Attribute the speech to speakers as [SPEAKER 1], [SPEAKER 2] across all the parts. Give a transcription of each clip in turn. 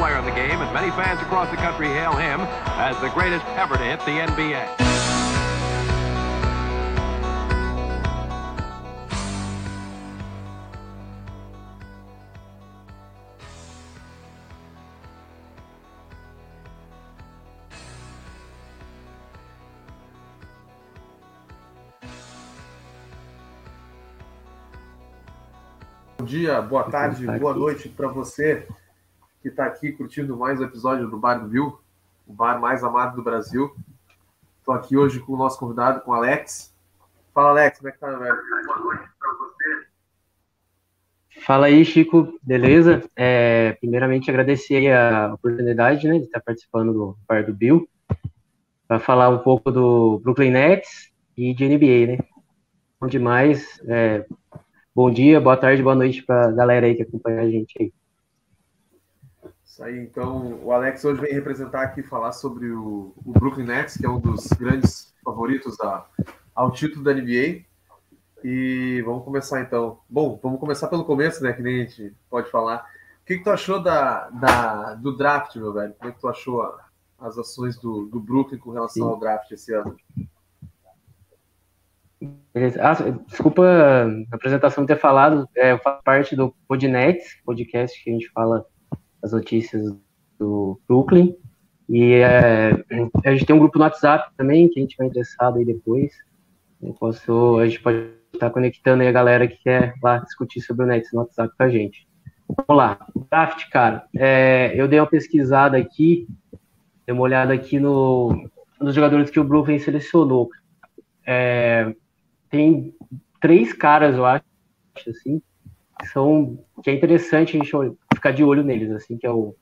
[SPEAKER 1] player in the game, and many fans across the country hail him as the greatest ever to hit the NBA.
[SPEAKER 2] Bom dia, boa tarde, boa noite para você que está aqui curtindo mais um episódio do Bar do Bill, o bar mais amado do Brasil. Estou aqui hoje com o nosso convidado, com o Alex. Fala, Alex, como é que tá, velho? Boa noite para você.
[SPEAKER 3] Fala aí, Chico, beleza? É, primeiramente, agradecer a oportunidade né, de estar participando do Bar do Bill para falar um pouco do Brooklyn Nets e de NBA, né? Bom demais. É, bom dia, boa tarde, boa noite para a galera aí que acompanha a gente aí.
[SPEAKER 2] Isso aí, então o Alex hoje vem representar aqui falar sobre o, o Brooklyn Nets, que é um dos grandes favoritos a, ao título da NBA. E vamos começar então. Bom, vamos começar pelo começo, né? Que nem a gente pode falar. O que, que tu achou da, da, do draft, meu velho? Como é que tu achou a, as ações do, do Brooklyn com relação
[SPEAKER 3] Sim.
[SPEAKER 2] ao draft esse ano?
[SPEAKER 3] Ah, desculpa a apresentação ter falado, é, eu faço parte do Podnet, podcast que a gente fala as notícias do Brooklyn. E é, a gente tem um grupo no WhatsApp também, que a gente vai interessado aí depois. Eu posso, a gente pode estar conectando aí a galera que quer lá discutir sobre o Nets no WhatsApp com a gente. Vamos lá. Draft, cara. É, eu dei uma pesquisada aqui, dei uma olhada aqui no, nos jogadores que o Brooklyn selecionou. É, tem três caras, eu acho, assim, que são que é interessante a gente ficar de olho neles, assim, que é o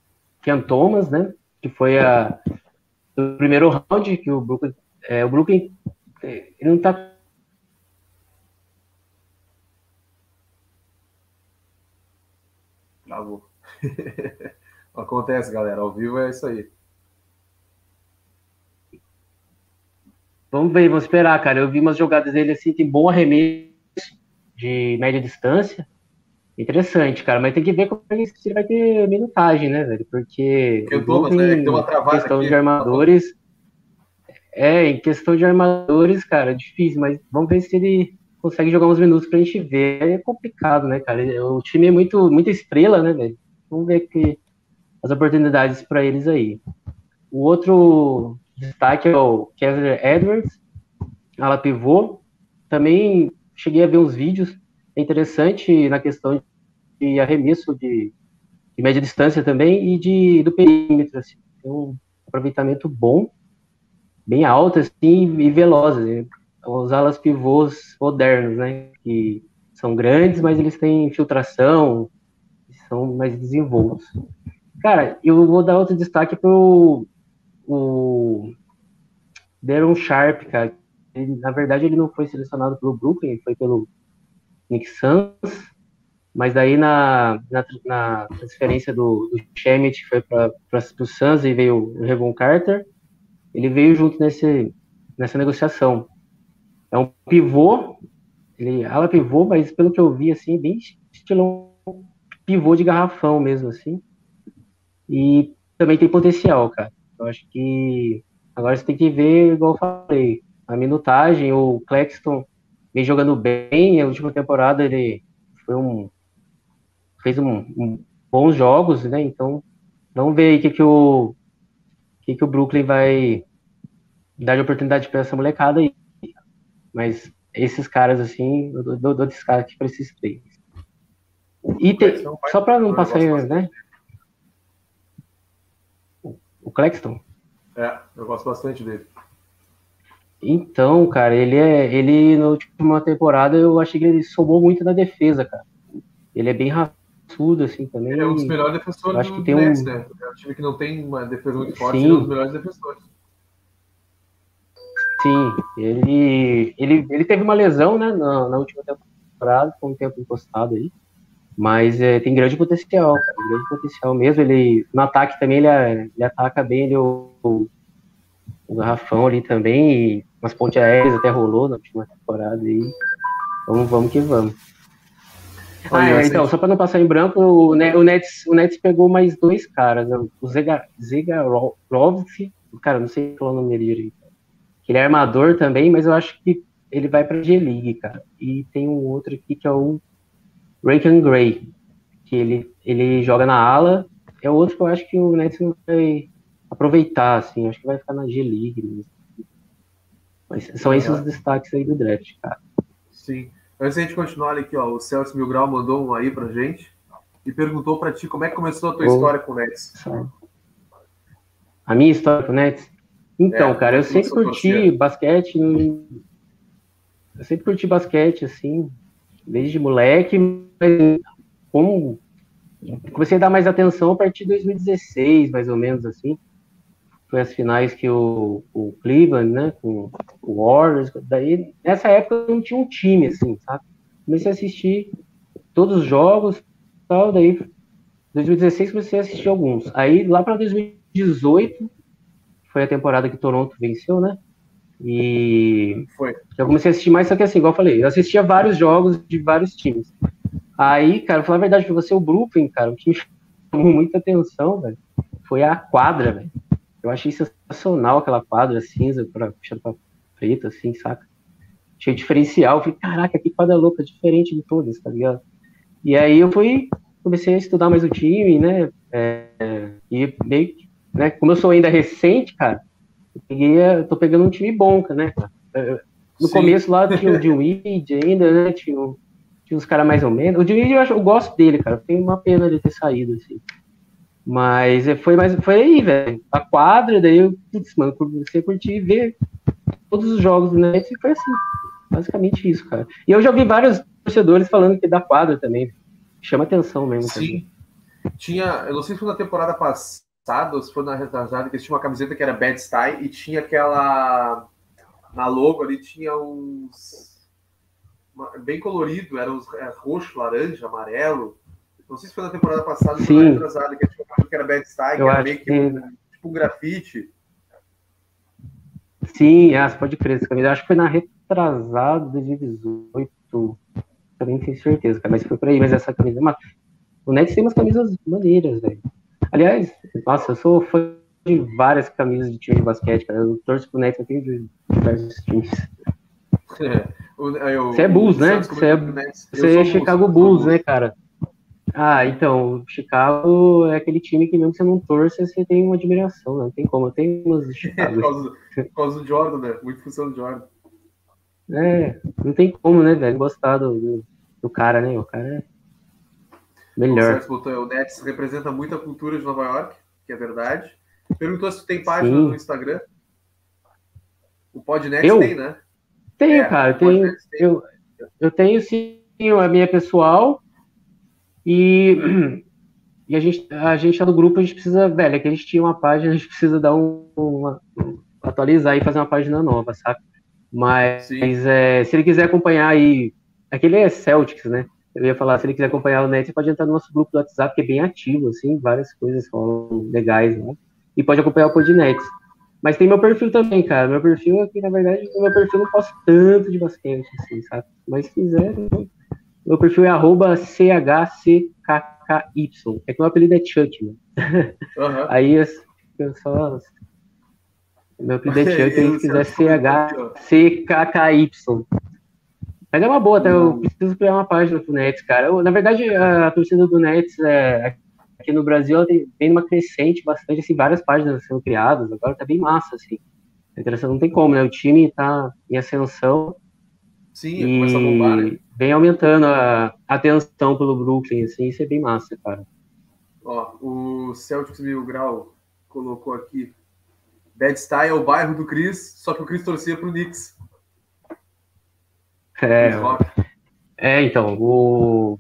[SPEAKER 3] Ken Thomas, né, que foi a do primeiro round que o Brooklyn, é, o Brooklyn é, ele não tá
[SPEAKER 2] Travou. Acontece, galera. Ao vivo é isso aí.
[SPEAKER 3] Vamos ver, vamos esperar, cara. Eu vi umas jogadas dele assim, tem bom arremesso de média distância. Interessante, cara, mas tem que ver como ele, se ele vai ter minutagem, né, velho? Porque.
[SPEAKER 2] Porque o Thomas, né, que deu uma travada
[SPEAKER 3] Em questão
[SPEAKER 2] aqui.
[SPEAKER 3] de armadores. É, em questão de armadores, cara, é difícil, mas vamos ver se ele consegue jogar uns minutos pra gente ver. É complicado, né, cara? O time é muito, muita estrela, né, velho? Vamos ver que as oportunidades para eles aí. O outro destaque é o Kessler Edwards, ala pivô. Também cheguei a ver uns vídeos. É interessante na questão de arremesso de, de média distância também e de, do perímetro. Assim. Tem um aproveitamento bom, bem alto assim, e veloz. Né? Os alas pivôs modernos, né? Que são grandes, mas eles têm infiltração, são mais desenvoltos. Cara, eu vou dar outro destaque pro o Darren Sharp, cara. Ele, na verdade, ele não foi selecionado pelo Brooklyn, ele foi pelo Nick Suns, mas daí na, na, na transferência do, do Shemet, que foi para o Suns e veio o Revon Carter, ele veio junto nesse, nessa negociação. É um pivô, ele ala pivô, mas pelo que eu vi, assim, bem estilão pivô de garrafão mesmo, assim. E também tem potencial, cara. Eu acho que agora você tem que ver, igual eu falei, a minutagem, o Claxton vem jogando bem, a última temporada ele foi um fez um, um bons jogos, né? Então, vamos ver aí o que, que o que, que o Brooklyn vai dar de oportunidade para essa molecada aí. Mas esses caras assim, eu dou, dou destaque para esses três. E tem, só para não passar, né? O Claxton?
[SPEAKER 2] É, eu gosto bastante dele.
[SPEAKER 3] Então, cara, ele é. Ele, na última temporada, eu achei que ele somou muito na defesa, cara. Ele é bem raçudo, assim, também.
[SPEAKER 2] É um dos melhores defensores
[SPEAKER 3] acho que tem
[SPEAKER 2] Nets,
[SPEAKER 3] um-
[SPEAKER 2] né? É um time que não tem uma defesa muito forte,
[SPEAKER 3] Sim.
[SPEAKER 2] é um dos melhores defensores.
[SPEAKER 3] Sim, ele, ele, ele teve uma lesão, né, na, na última temporada, com um tempo encostado aí. Mas é, tem grande potencial, cara, grande potencial mesmo. Ele, no ataque também, ele, ele ataca bem ele, o, o, o garrafão ali também, e umas pontes aéreas até rolou na última temporada aí. Então vamos que vamos. Ah, é, então, só para não passar em branco, o, o, Nets, o Nets pegou mais dois caras, o Zega, Zegarov, cara, não sei qual é o nome dele direito. Ele é armador também, mas eu acho que ele vai para G-League, cara. E tem um outro aqui que é o Rankin Gray, que ele, ele joga na ala. É outro que eu acho que o Nets não vai aproveitar, assim. Acho que vai ficar na G-League. Mas são esses os destaques aí do draft, cara.
[SPEAKER 2] Sim. Antes a gente continuar aqui, ó, o Celso Mil Grau mandou um aí pra gente e perguntou para ti como é que começou a tua oh, história com o Nets.
[SPEAKER 3] A minha história com o Nets? Então, é, cara, eu sempre curti basquete. Eu sempre curti basquete, assim, desde moleque, mas como comecei a dar mais atenção a partir de 2016, mais ou menos assim. Foi as finais que o, o Cleveland, né, com o Warriors, daí nessa época não tinha um time assim, sabe? Comecei a assistir todos os jogos, tal, daí 2016 comecei a assistir alguns. Aí lá para 2018 foi a temporada que Toronto venceu, né? E
[SPEAKER 2] foi.
[SPEAKER 3] eu comecei a assistir mais, só que assim, igual eu falei, eu assistia vários jogos de vários times. Aí, cara, falar a verdade pra você, o Brooklyn, cara, o que me chamou muita atenção, velho, foi a quadra, velho. Eu achei sensacional aquela quadra cinza para puxando pra preta, assim, saca? Achei diferencial. Eu falei, caraca, que quadra louca, diferente de todas, tá ligado? E aí eu fui, comecei a estudar mais o time, né? É, e meio que, né, como eu sou ainda recente, cara, eu peguei, eu tô pegando um time bom, né, cara? No Sim. começo lá tinha o Dewey ainda, né? Tinha, tinha uns caras mais ou menos. O Dewey eu, acho, eu gosto dele, cara. Tem uma pena de ter saído, assim. Mas é, foi mais foi aí, velho. A quadra, daí eu, putz, mano, comecei a curtir ver todos os jogos do Nets e foi assim. Basicamente isso, cara. E eu já vi vários torcedores falando que da quadra também. Chama atenção mesmo.
[SPEAKER 2] Sim. Também. Tinha, eu não sei se foi na temporada passada ou se foi na retrasada, que eles tinham uma camiseta que era Bad Style e tinha aquela. Na logo ali tinha uns. Bem colorido, era uns é, roxo, laranja, amarelo. Não sei se foi na temporada passada ou na retrasada, que tinha que era Bad Style, que era meio que, que... Tipo um grafite.
[SPEAKER 3] Sim, ah, pode crer, essa camisa. Acho que foi na retrasada 2018. Também tenho certeza, cara, mas foi por aí. Mas essa camisa. Mas... O Nets tem umas camisas maneiras, velho. Aliás, nossa, eu sou fã de várias camisas de time de basquete, cara. Eu torço pro Nets, eu tenho de diversos times. É, você é Bulls, né? Você é, você é Chicago Bulls, né, cara? Ah, então, Chicago é aquele time que mesmo que você não torça, você tem uma admiração, né? não tem como, tem umas de Chicago.
[SPEAKER 2] por, causa, por causa do Jordan, né? Muito função do Jordan.
[SPEAKER 3] É, não tem como, né, velho, gostar do, do, cara, né? O cara é melhor.
[SPEAKER 2] O Nets representa muito a cultura de Nova York, que é verdade. Perguntou se tu tem página Sim. no Instagram. O Podnet tem, né?
[SPEAKER 3] Tenho, é, cara, tenho, eu, eu tenho sim a minha pessoal, e, e a, gente, a gente tá no grupo, a gente precisa, velho, é que a gente tinha uma página, a gente precisa dar um, uma, atualizar e fazer uma página nova, sabe? Mas é, se ele quiser acompanhar aí, aquele é Celtics, né? Eu ia falar, se ele quiser acompanhar o Net, você pode entrar no nosso grupo do WhatsApp, que é bem ativo, assim, várias coisas rolam legais, né? E pode acompanhar o Podnet. Mas tem meu perfil também, cara. Meu perfil aqui, na verdade, meu perfil não posso tanto de basquete, assim, sabe? Mas se quiser, meu perfil é arroba CHCKKY. É que meu apelido é Chuck, né? Uhum. Aí eu só. Meu apelido é Chuck, se quiser CHCKKY. Mas é uma boa, até eu preciso criar uma página pro Nets, cara. Eu, na verdade, a torcida do Nets é, aqui no Brasil tem, vem uma crescente bastante, assim, várias páginas sendo criadas, agora tá bem massa, assim. interessante, não tem como, né? O time tá em ascensão.
[SPEAKER 2] Sim, começa a bombar, né?
[SPEAKER 3] vem aumentando a atenção pelo Brooklyn, assim, isso é bem massa, cara.
[SPEAKER 2] Ó, o Celtics Mil Grau colocou aqui Bad Style é o bairro do Chris, só que o Chris torcia pro Knicks.
[SPEAKER 3] É, é então, o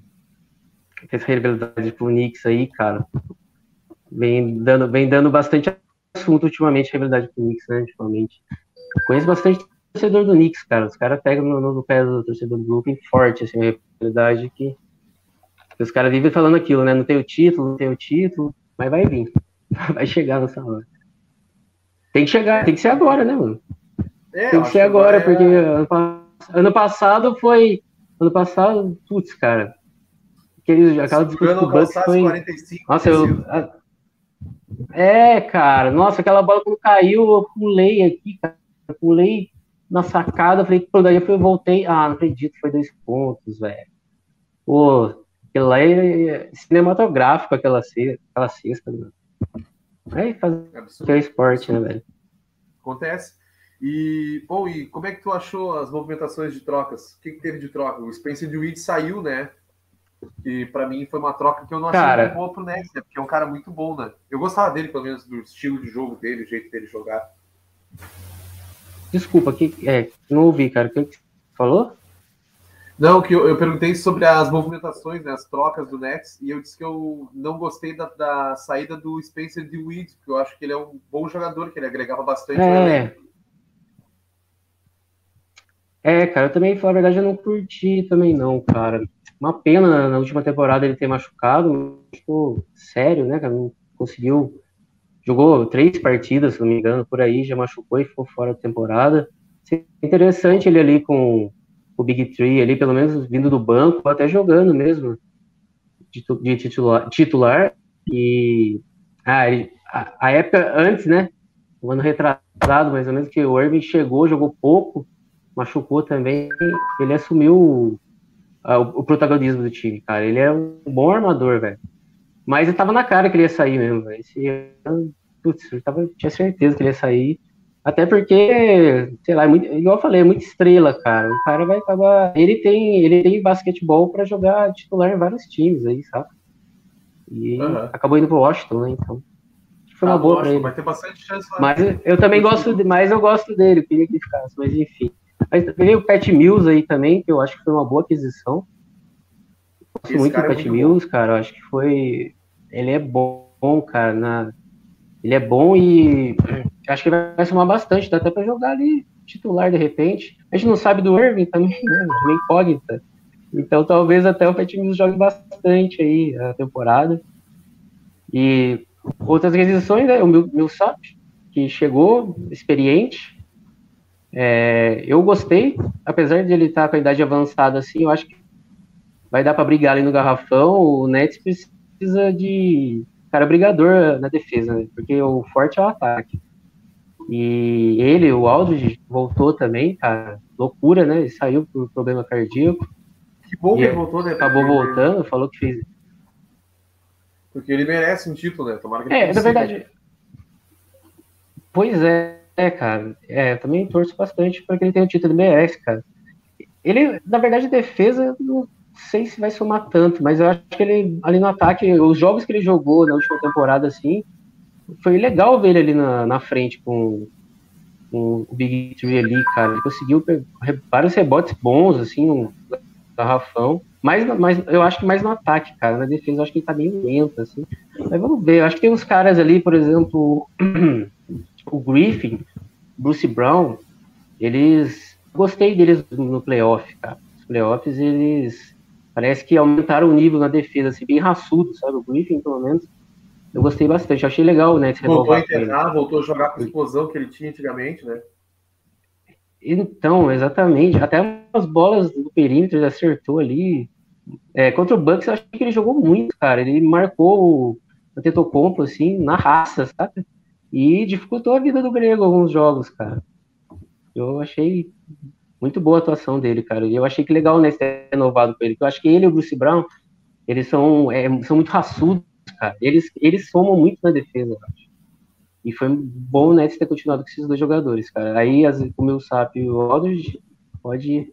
[SPEAKER 3] essa rivalidade pro Knicks aí, cara, vem dando, vem dando bastante assunto ultimamente, rivalidade pro Knicks, né, ultimamente. Conheço bastante torcedor do Knicks, cara. Os caras pegam no, no, pé do torcedor do Brooklyn forte, assim, a realidade que, que os caras vivem falando aquilo, né? Não tem o título, não tem o título, mas vai vir. Vai chegar nessa hora. Tem que chegar, tem que ser agora, né, mano? É, tem que ser agora, é... porque ano, ano, passado foi. Ano passado, putz, cara. Aquele, aquela disputa do Bucks foi... 45, Nossa, eu... É, cara. Nossa, aquela bola quando caiu, eu pulei aqui, cara. Eu pulei na sacada, falei, pô, daí eu voltei. Ah, não acredito, foi dois pontos, velho. Pô, aquilo lá é cinematográfico, aquela, cesta, aquela cesta, mano. É fazer é esporte, né, velho?
[SPEAKER 2] Acontece. E, bom, e como é que tu achou as movimentações de trocas? O que, que teve de troca? O Spencer Dewitt saiu, né? Que para mim foi uma troca que eu não achei cara... muito boa pro Nets, né? Porque é um cara muito bom, né? Eu gostava dele, pelo menos, do estilo de jogo dele, o jeito dele jogar.
[SPEAKER 3] Desculpa, que, é, não ouvi, cara. O que você falou?
[SPEAKER 2] Não, que eu, eu, perguntei sobre as movimentações, né, as trocas do Nets, e eu disse que eu não gostei da, da saída do Spencer DeWitt, porque eu acho que ele é um bom jogador, que ele agregava bastante
[SPEAKER 3] é. É, cara, eu também, falar a verdade, eu não curti também não, cara. Uma pena na última temporada ele ter machucado, ficou sério, né, cara, não conseguiu, jogou três partidas, se não me engano, por aí, já machucou e ficou fora da temporada. Interessante ele ali com o Big Three ali, pelo menos vindo do banco, até jogando mesmo de, titular, titular. E ah, a, a, época antes, né? Um ano retrasado, mais ou menos, que o Irving chegou, jogou pouco, machucou também. Ele assumiu o, a, o, protagonismo do time, cara. Ele é um bom armador, velho. Mas ele tava na cara que ele ia sair mesmo. Esse putz, eu tava, tinha certeza que ele ia sair. Até porque, sei lá, é muito, igual eu falei, é muita estrela, cara. O cara vai acabar. Ele tem, ele tem basquetebol para jogar titular em vários times aí, sabe? E uhum. acabou indo pro Washington, né? Então. Foi uma ah, boa pra ele.
[SPEAKER 2] Vai ter bastante chance lá.
[SPEAKER 3] Mas eu também gosto de, mas eu gosto dele, queria que ele ficasse, mas enfim. Mas veio o Pat Mills aí também, que eu acho que foi uma boa aquisição. Gosto muito do é Pat é Mills, bom. cara. Eu acho que foi. Ele é bom, cara. Na... Ele é bom e acho que vai somar bastante, dá até para jogar ali titular de repente. A gente não sabe do Irving também, né? Uma incógnita. Então talvez até o Pat Mills jogue bastante aí a temporada. E outras aquisições, né? O Millsap, que chegou experiente. É, eu gostei, apesar de ele estar tá com a idade avançada assim, eu acho que vai dar para brigar ali no garrafão. O Nets precisa de cara brigador na defesa, né? Porque o forte é o ataque. E ele, o Aldridge, voltou também, cara. Loucura, né? Ele saiu por problema cardíaco.
[SPEAKER 2] Que bom que ele voltou, né?
[SPEAKER 3] Acabou voltando, falou que fez.
[SPEAKER 2] Porque ele merece um título, né? Tomara que
[SPEAKER 3] ele É, na verdade. Pois é, é, cara. É, eu também torço bastante para que ele tenha o título, ele merece, cara. Ele, na verdade, defesa, não sei se vai somar tanto, mas eu acho que ele, ali no ataque, os jogos que ele jogou na última temporada, assim, foi legal ver ele ali na, na frente com, com o Big Tree ali, cara. Ele conseguiu vários rebotes bons, assim, no garrafão. Mas, mas eu acho que mais no ataque, cara. Na defesa eu acho que ele tá bem lento, assim. Mas vamos ver. Eu acho que tem uns caras ali, por exemplo, o Griffin, Bruce Brown, eles. Gostei deles no playoff, cara. Os playoffs, eles. Parece que aumentaram o nível na defesa, assim, bem raçudo, sabe? O Griffin, pelo menos eu gostei bastante, achei legal, né?
[SPEAKER 2] Voltou a internar, voltou a jogar com a explosão que ele tinha antigamente, né?
[SPEAKER 3] Então, exatamente. Até as bolas do perímetro ele acertou ali. É, contra o Bucks, eu achei que ele jogou muito, cara. Ele marcou o Antetokounmpo, assim, na raça, sabe? E dificultou a vida do Grego alguns jogos, cara. Eu achei muito boa a atuação dele, cara. E eu achei que legal, né, ser renovado com ele. Eu acho que ele e o Bruce Brown, eles são, é, são muito raçudos cara. Eles, eles somam muito na defesa, eu acho. E foi bom o Nets ter continuado com esses dois jogadores, cara. Aí as, o meu SAP e o Aldridge pode,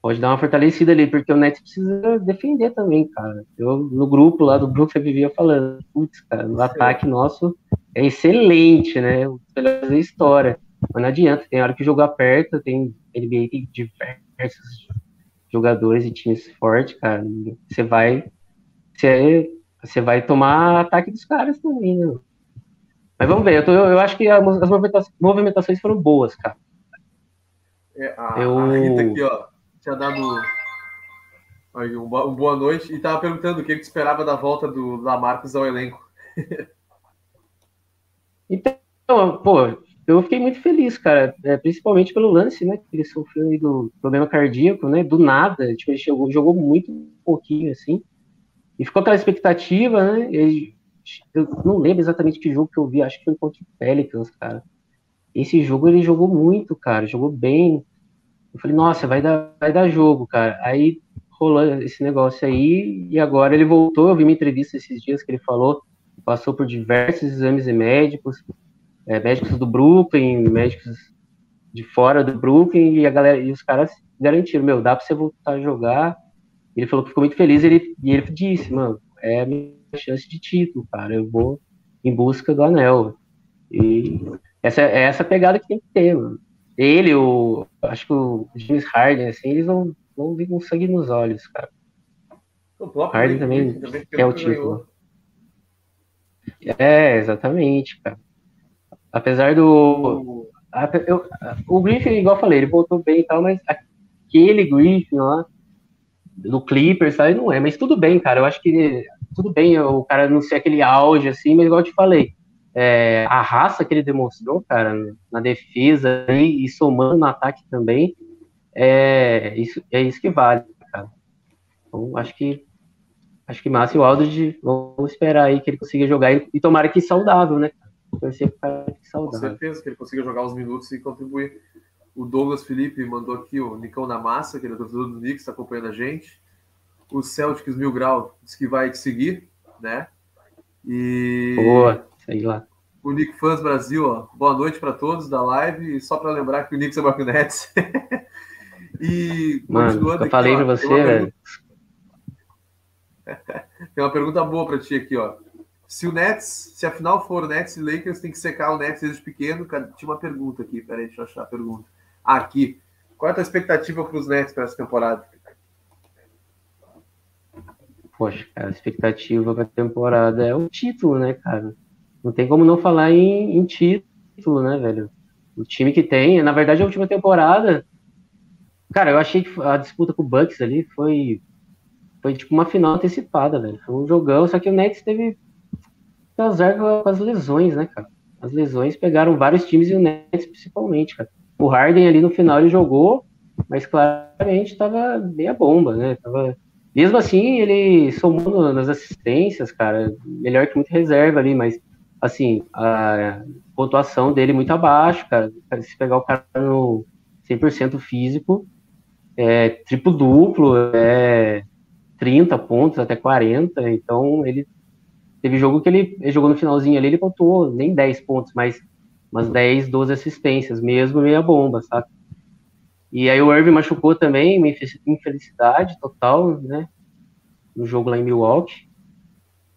[SPEAKER 3] pode dar uma fortalecida ali, porque o Nets precisa defender também, cara. Eu, no grupo lá do você vivia falando, putz, cara, o ataque nosso é excelente, né? Melhor da história. Mas não adianta, tem hora que jogar aperta, tem NBA tem diversos jogadores e times fortes, cara. Você vai. Você você vai tomar ataque dos caras também, né? Mas vamos ver, eu, tô, eu, acho que as movimentações foram boas, cara.
[SPEAKER 2] É, a, eu... a Rita aqui, ó, tinha dado aí, um, um, boa noite e tava perguntando o que ele esperava da volta do Lamarcus ao elenco.
[SPEAKER 3] então, pô, eu fiquei muito feliz, cara, é, principalmente pelo lance, né, que ele sofreu do problema cardíaco, né, do nada, tipo, ele chegou, jogou muito pouquinho, assim, E ficou aquela expectativa, né? Eu não lembro exatamente que jogo que eu vi, acho que foi contra o Pelicans, cara. Esse jogo ele jogou muito, cara, jogou bem. Eu falei, nossa, vai dar, vai dar jogo, cara. Aí rolou esse negócio aí, e agora ele voltou. Eu vi uma entrevista esses dias que ele falou, passou por diversos exames médicos, é, médicos do Brooklyn, médicos de fora do Brooklyn, e a galera, e os caras garantiram, meu, dá pra você voltar a jogar. Ele falou que ficou muito feliz, ele, e ele disse, mano, é a minha chance de título, cara, eu vou em busca do anel. E essa é essa pegada que tem que ter, mano. Ele, o, acho que o James Harden, assim, eles vão, vão vir com sangue nos olhos, cara. O Harden também, também é o título. É, exatamente, cara. Apesar do. Eu, o Griffin, igual eu falei, ele voltou bem e tal, mas aquele Griffin lá, do Clippers, sabe, não é. Mas tudo bem, cara. Eu acho que tudo bem o cara não ser aquele auge assim, mas igual eu te falei, é, a raça que ele demonstrou, cara, na defesa e, e somando no ataque também, é isso, é isso que vale, cara. Então, acho que acho que Márcio Aldridge, vamos esperar aí que ele consiga jogar e, e tomara que saudável, né?
[SPEAKER 2] Torcer para que saudável. Com certeza que ele consiga jogar os minutos e contribuir. O Douglas Felipe mandou aqui o Nicão na massa, que ele é torcedor do Knicks, está acompanhando a gente. O Celtics Mil Grau diz que vai te seguir, né?
[SPEAKER 3] E. Boa, sei lá.
[SPEAKER 2] O Nick Fans Brasil, ó. Boa noite para todos da live. E só para lembrar que o Knicks é o Nets.
[SPEAKER 3] e Mano, eu falei para você, velho.
[SPEAKER 2] Tem uma pergunta boa para ti aqui, ó. Se o Nets, se a final for Nets e Lakers, tem que secar o Nets desde pequeno. Tinha uma pergunta aqui, peraí, deixa eu achar a pergunta. Ah, aqui. Qual é a tua expectativa para os Nets para essa temporada?
[SPEAKER 3] Poxa, cara, a expectativa para a temporada é o título, né, cara? Não tem como não falar em, em título, né, velho? O time que tem, na verdade, a última temporada, cara, eu achei que a disputa com o Bucks ali foi foi tipo uma final antecipada, velho. Foi um jogão, só que o Nets teve azar com as lesões, né, cara? As lesões pegaram vários times e o Nets principalmente, cara. O Harden ali no final ele jogou, mas claramente tava meia bomba, né? Tava... Mesmo assim, ele somou nas assistências, cara, melhor que muito reserva ali, mas assim, a pontuação dele muito abaixo, cara. Se pegar o cara no 100% físico, é triplo-duplo, é 30 pontos até 40, então ele teve jogo que ele, ele, jogou no finalzinho ali, ele pontuou nem 10 pontos, mas umas 10, 12 assistências, mesmo meia bomba, sabe? E aí o Irving machucou também, uma infelicidade total, né? No jogo lá em Milwaukee.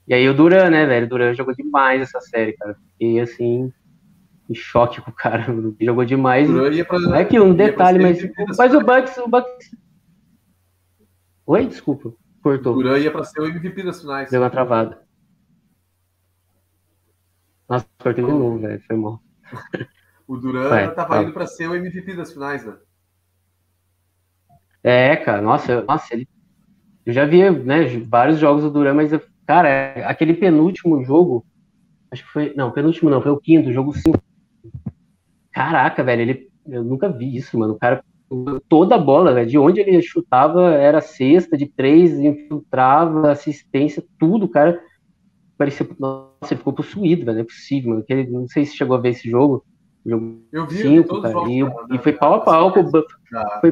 [SPEAKER 3] E aí o Duran, né, velho? O Duran jogou demais essa série, cara. Fiquei assim, em choque com o cara. Jogou demais. Pra, é aquilo, um detalhe, mas. Mas o Bucks, o Bucks. Oi, desculpa. Cortou.
[SPEAKER 2] O Duran ia para ser o MVP das finais.
[SPEAKER 3] Deu uma travada. Nossa, cortei de novo, velho. Foi mal.
[SPEAKER 2] o Duran estava indo para ser o MVP das finais, né?
[SPEAKER 3] É, cara. Nossa, nossa ele... eu já vi né, vários jogos do Duran, mas, cara, aquele penúltimo jogo. Acho que foi. Não, penúltimo não, foi o quinto, jogo 5. Caraca, velho, ele. Eu nunca vi isso, mano. O cara toda a bola, velho. De onde ele chutava era cesta, de três, infiltrava, assistência, tudo, cara. Parecia. Nossa, ele ficou possuído, velho. Não é possível, mano. Ele, não sei se chegou a ver esse jogo. jogo
[SPEAKER 2] eu vi cinco, cara,
[SPEAKER 3] e, e, foi pau a pau com o Bucks. Foi,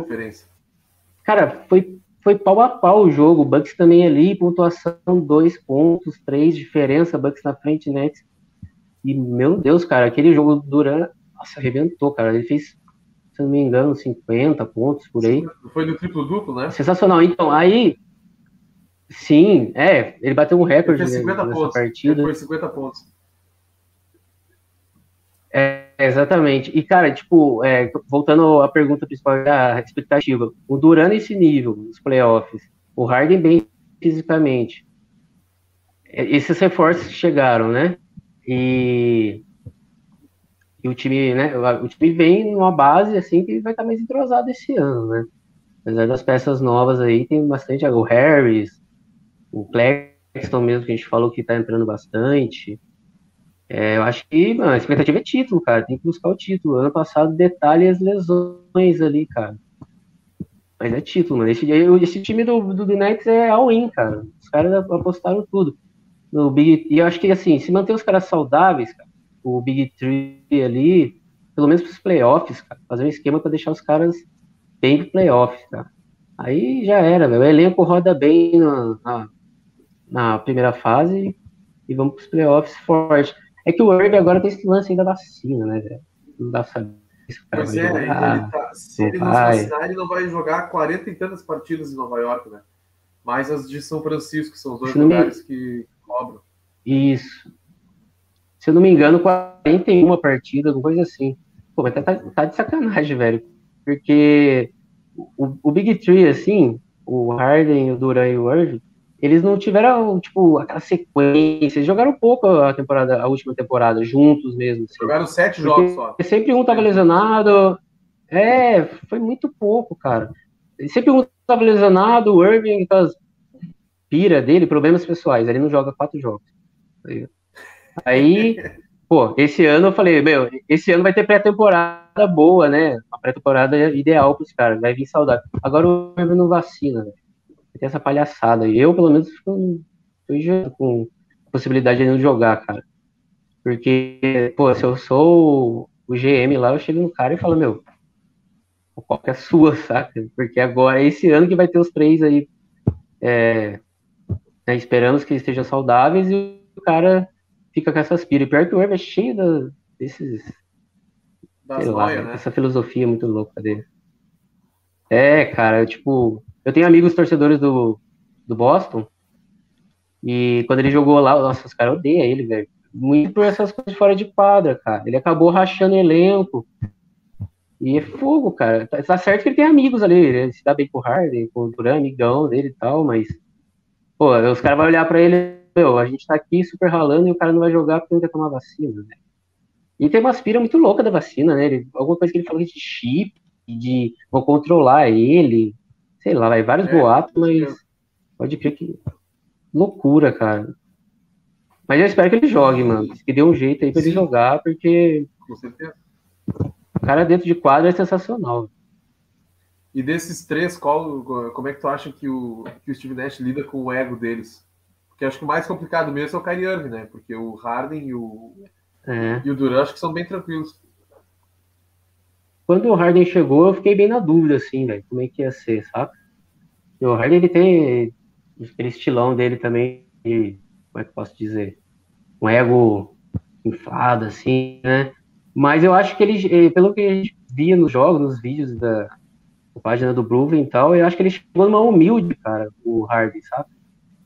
[SPEAKER 3] cara, foi, foi pau a pau o jogo. O Bucks também ali, pontuação, dois pontos, três, diferença, Bucks na frente, Nets. E, meu Deus, cara, aquele jogo do Duran, nossa, arrebentou, cara. Ele fez se não me engano, 50 pontos por aí.
[SPEAKER 2] Foi no triplo duplo, né?
[SPEAKER 3] Sensacional. Então, aí. Sim, é, ele bateu um recorde
[SPEAKER 2] né, nessa pontos. partida. Ele foi 50 pontos.
[SPEAKER 3] É, exatamente. E, cara, tipo, é, voltando à pergunta principal da expectativa, o Duran nesse nível, nos playoffs, o Harden bem fisicamente, é, esses reforços chegaram, né? E e o time, né, o time vem numa base assim que vai estar mais entrosado esse ano, né? Apesar das peças novas aí, tem bastante o Harris, o Claxton mesmo que a gente falou que tá entrando bastante. É, eu acho que mano, a expectativa é título, cara. Tem que buscar o título. Ano passado, detalhe as lesões ali, cara. Mas é título, mano. Esse, esse time do, do, do Nets é all-in, cara. Os caras apostaram tudo. No Big, e eu acho que, assim, se manter os caras saudáveis, cara, o Big Three ali, pelo menos para os playoffs, cara, fazer um esquema para deixar os caras bem pro playoffs, cara. Aí já era, velho. O elenco roda bem na, na, na primeira fase e vamos para os playoffs forte. É que o Irving agora tem esse lance aí da vacina, né, velho? Não dá pra saber
[SPEAKER 2] se pois é, jogar. Ele tá, se ele não vai. vacinar, ele não vai jogar 40 e tantas partidas em Nova York, né? Mais as de São Francisco, que são os dois lugares me... que cobram.
[SPEAKER 3] Isso. Se eu não me engano, 41 partidas, alguma coisa assim. Pô, mas tá, tá de sacanagem, velho. Porque o, o Big Three, assim, o Harden, o Duran e o Irving, eles não tiveram, tipo, aquela sequência. Eles jogaram pouco a temporada, a última temporada, juntos mesmo. Assim.
[SPEAKER 2] Jogaram sete jogos só.
[SPEAKER 3] Sempre um tava lesionado. É, foi muito pouco, cara. Sempre um tava lesionado, o Irving, aquelas pira dele, problemas pessoais. Ele não joga quatro jogos. Aí, pô, esse ano eu falei, meu, esse ano vai ter pré-temporada boa, né? Uma pré-temporada ideal pros caras, vai vir saudável. Agora o Irving não vacina, velho tem essa palhaçada. Eu, pelo menos, fico, fico com a possibilidade de não jogar, cara. Porque, pô, se eu sou o GM lá, eu chego no cara e falo, meu, qual que é a sua, saca? Porque agora é esse ano que vai ter os três aí. É, né, esperamos que estejam saudáveis e o cara fica com essas piras. Pior que o Herb é cheio da, desses. Das sei lá, né? essa filosofia muito louca dele. É, cara, tipo, eu tenho amigos torcedores do, do Boston, e quando ele jogou lá, nossa, os caras odeiam ele, velho. Muito por essas coisas fora de quadra, cara. Ele acabou rachando elenco. E é fogo, cara. Tá, tá certo que ele tem amigos ali, ele se dá bem com o Harden, com o Duran, amigão dele e tal, mas. Pô, os caras vão olhar pra ele, meu, a gente tá aqui super ralando e o cara não vai jogar porque não quer tomar vacina, né? E tem uma aspira muito louca da vacina, né? Ele, alguma coisa que ele falou de chip, de vão controlar ele, sei lá, vai vários é, boatos, mas pode crer que loucura, cara. Mas eu espero que ele jogue, mano. Que dê um jeito aí pra Sim. ele jogar, porque
[SPEAKER 2] Com certeza.
[SPEAKER 3] o cara dentro de quadro é sensacional.
[SPEAKER 2] E desses três, qual, como é que tu acha que o, que o Steve Nash lida com o ego deles? Porque acho que o mais complicado mesmo é o Kyrie Irving, né? Porque o Harden e o, é. e o Durant acho que são bem tranquilos.
[SPEAKER 3] Quando o Harden chegou, eu fiquei bem na dúvida, assim, velho, como é que ia ser, sabe? E o Harden, ele tem aquele estilão dele também, como é que posso dizer? Um ego inflado, assim, né? Mas eu acho que ele, eh, pelo que a gente via nos jogos, nos vídeos da, da página do Brooklyn e tal, eu acho que ele chegou numa humilde, cara, o Harden, sabe?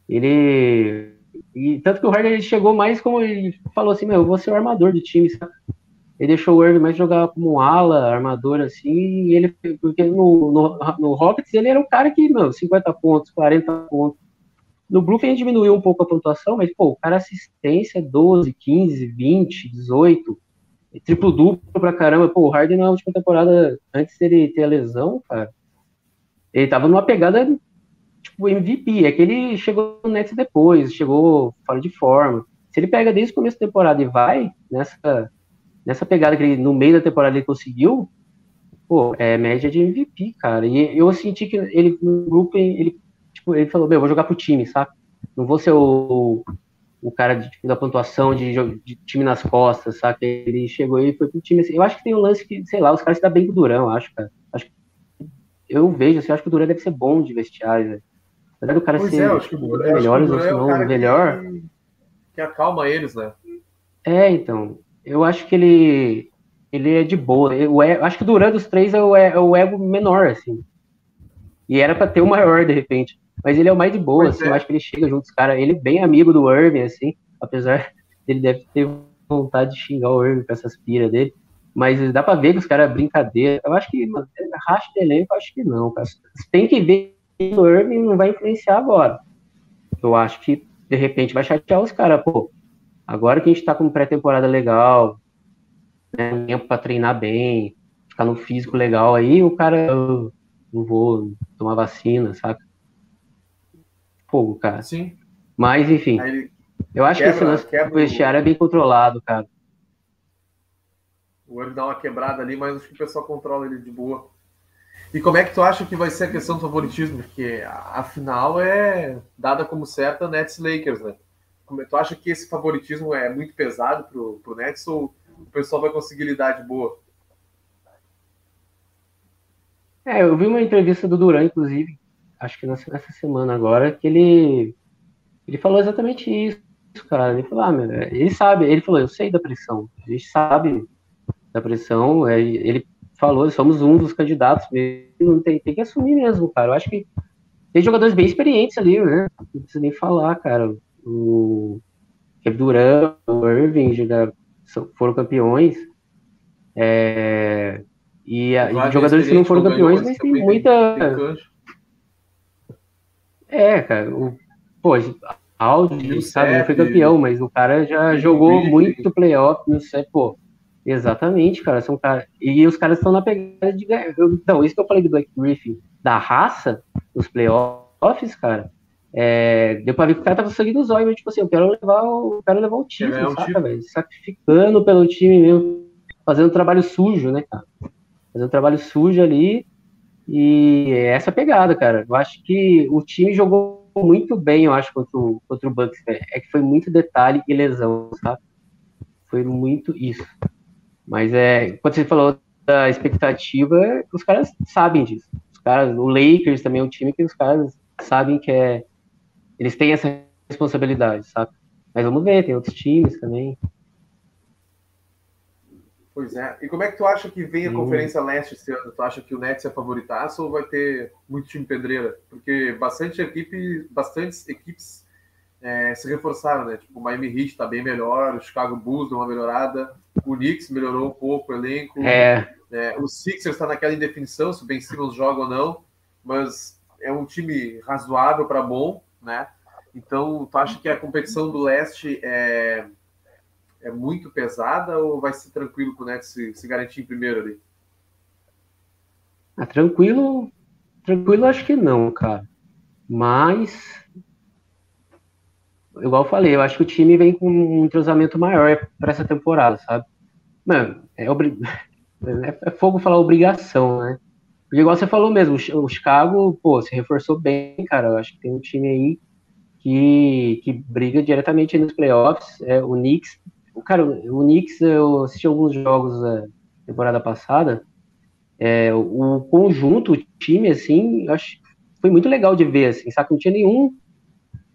[SPEAKER 3] Ele. E tanto que o Harden ele chegou mais como ele falou assim: meu, eu vou ser o armador do time, sabe? Ele deixou o Irving mais jogar como ala, armador, assim, e ele, porque no, no, no Rockets ele era um cara que, não, 50 pontos, 40 pontos. No Brooklyn diminuiu um pouco a pontuação, mas, pô, o cara assistência 12, 15, 20, 18, triplo duplo pra caramba. Pô, o Harden na última temporada, antes dele ter a lesão, cara, ele tava numa pegada, tipo, MVP, é que ele chegou no Nets depois, chegou fora de forma. Se ele pega desde o começo da temporada e vai nessa nessa pegada que ele, no meio da temporada ele conseguiu, pô, é média de MVP, cara. E eu senti que ele, no grupo, ele, tipo, ele falou, meu, vou jogar pro time, sabe? Não vou ser o, o cara de, da pontuação de, de, time nas costas, sabe? Ele chegou e foi pro time. Assim, eu acho que tem um lance que, sei lá, os caras se dão bem com o Durão, acho, cara. Acho eu vejo, assim, acho que o Durão deve ser bom de vestiário, velho. Apesar do cara pois ser é, acho que o, melhores ou se não, é o melhor.
[SPEAKER 2] Que, que acalma eles, né?
[SPEAKER 3] É, então eu acho que ele ele é de boa. Eu, acho que durante os três é o, é o ego menor, assim. E era para ter o maior, de repente. Mas ele é o mais de boa, assim. É. Eu acho que ele chega junto os caras. Ele é bem amigo do Irving, assim. Apesar dele deve ter vontade de xingar o Irving com essas piras dele. Mas dá pra ver que os caras é brincadeira. Eu acho que racha de elenco, acho que não, cara. Tem que ver que o Irving não vai influenciar agora. Eu acho que, de repente, vai chatear os caras. Pô, Agora que a gente está com pré-temporada legal, né, tempo para treinar bem, ficar no físico legal, aí o cara, eu não vou tomar vacina, saca? Fogo, cara.
[SPEAKER 2] Sim.
[SPEAKER 3] Mas, enfim, eu acho quebra, que esse lance do vestiário é bem controlado, cara.
[SPEAKER 2] O Earth dá uma quebrada ali, mas acho que o pessoal controla ele de boa. E como é que tu acha que vai ser a questão do favoritismo? Porque a, a final é dada como certa Nets Lakers, né? É, tu acha que esse favoritismo é muito pesado pro, pro Nets ou o pessoal vai conseguir lidar de boa?
[SPEAKER 3] É, eu vi uma entrevista do Duran, inclusive, acho que nessa, nessa semana agora, que ele, ele falou exatamente isso, cara. Ele falou, ah, meu, ele sabe, ele falou, eu sei da pressão, a gente sabe da pressão, é, ele falou, somos um dos candidatos mesmo, tem, tem que assumir mesmo, cara. Eu acho que tem jogadores bem experientes ali, né? Não precisa nem falar, cara. O Kevin Durant, o Irving já foram campeões. É, e, a, e jogadores que não foram campeões, mas tem muita. É, cara. O, pô, Aldi, sabe, não foi campeão, mas o cara já jogou muito playoff, não sei, pô. Exatamente, cara. São cara... E os caras estão na pegada de ganhar. Então, isso que eu falei do Black Griffin, da raça, nos playoffs, cara. É... Deu pra ver que o cara tava seguindo os olhos, mas, tipo assim, eu quero levar o, quero levar o time, é saca, velho? Sacrificando pelo time mesmo, fazendo trabalho sujo, né, cara? Fazendo trabalho sujo ali. E é essa pegada, cara. Eu acho que o time jogou muito bem, eu acho, contra o, contra o Bucks, velho. É que foi muito detalhe e lesão, sabe? Foi muito isso. Mas é, quando você falou da expectativa, os caras sabem disso. Os caras, o Lakers também é um time que os caras sabem que é. Eles têm essa responsabilidade, sabe? Mas vamos ver, tem outros times também.
[SPEAKER 2] Pois é. E como é que tu acha que vem a Conferência Leste esse ano? Tu acha que o Nets é favoritaço ou vai ter muito time pedreira? Porque bastante equipe, bastantes equipes é, se reforçaram, né? Tipo, o Miami Heat está bem melhor, o Chicago Bulls deu uma melhorada, o Knicks melhorou um pouco o elenco.
[SPEAKER 3] É.
[SPEAKER 2] é o Sixers está naquela indefinição se o Ben Simmons joga ou não, mas é um time razoável para bom, né? Então, tu acha que a competição do leste é, é muito pesada ou vai ser tranquilo com o Nets se, se garantir em primeiro ali?
[SPEAKER 3] Ah, tranquilo, tranquilo acho que não, cara. Mas igual eu falei, eu acho que o time vem com um entrosamento maior para essa temporada, sabe? Mano, é, obri... é fogo falar obrigação, né? Porque igual você falou mesmo, o Chicago, pô, se reforçou bem, cara. Eu acho que tem um time aí que, que briga diretamente nos playoffs. É, o Knicks, cara, o Knicks, eu assisti alguns jogos da é, temporada passada. É, o conjunto, o time, assim, acho foi muito legal de ver, assim, sabe? Não tinha nenhum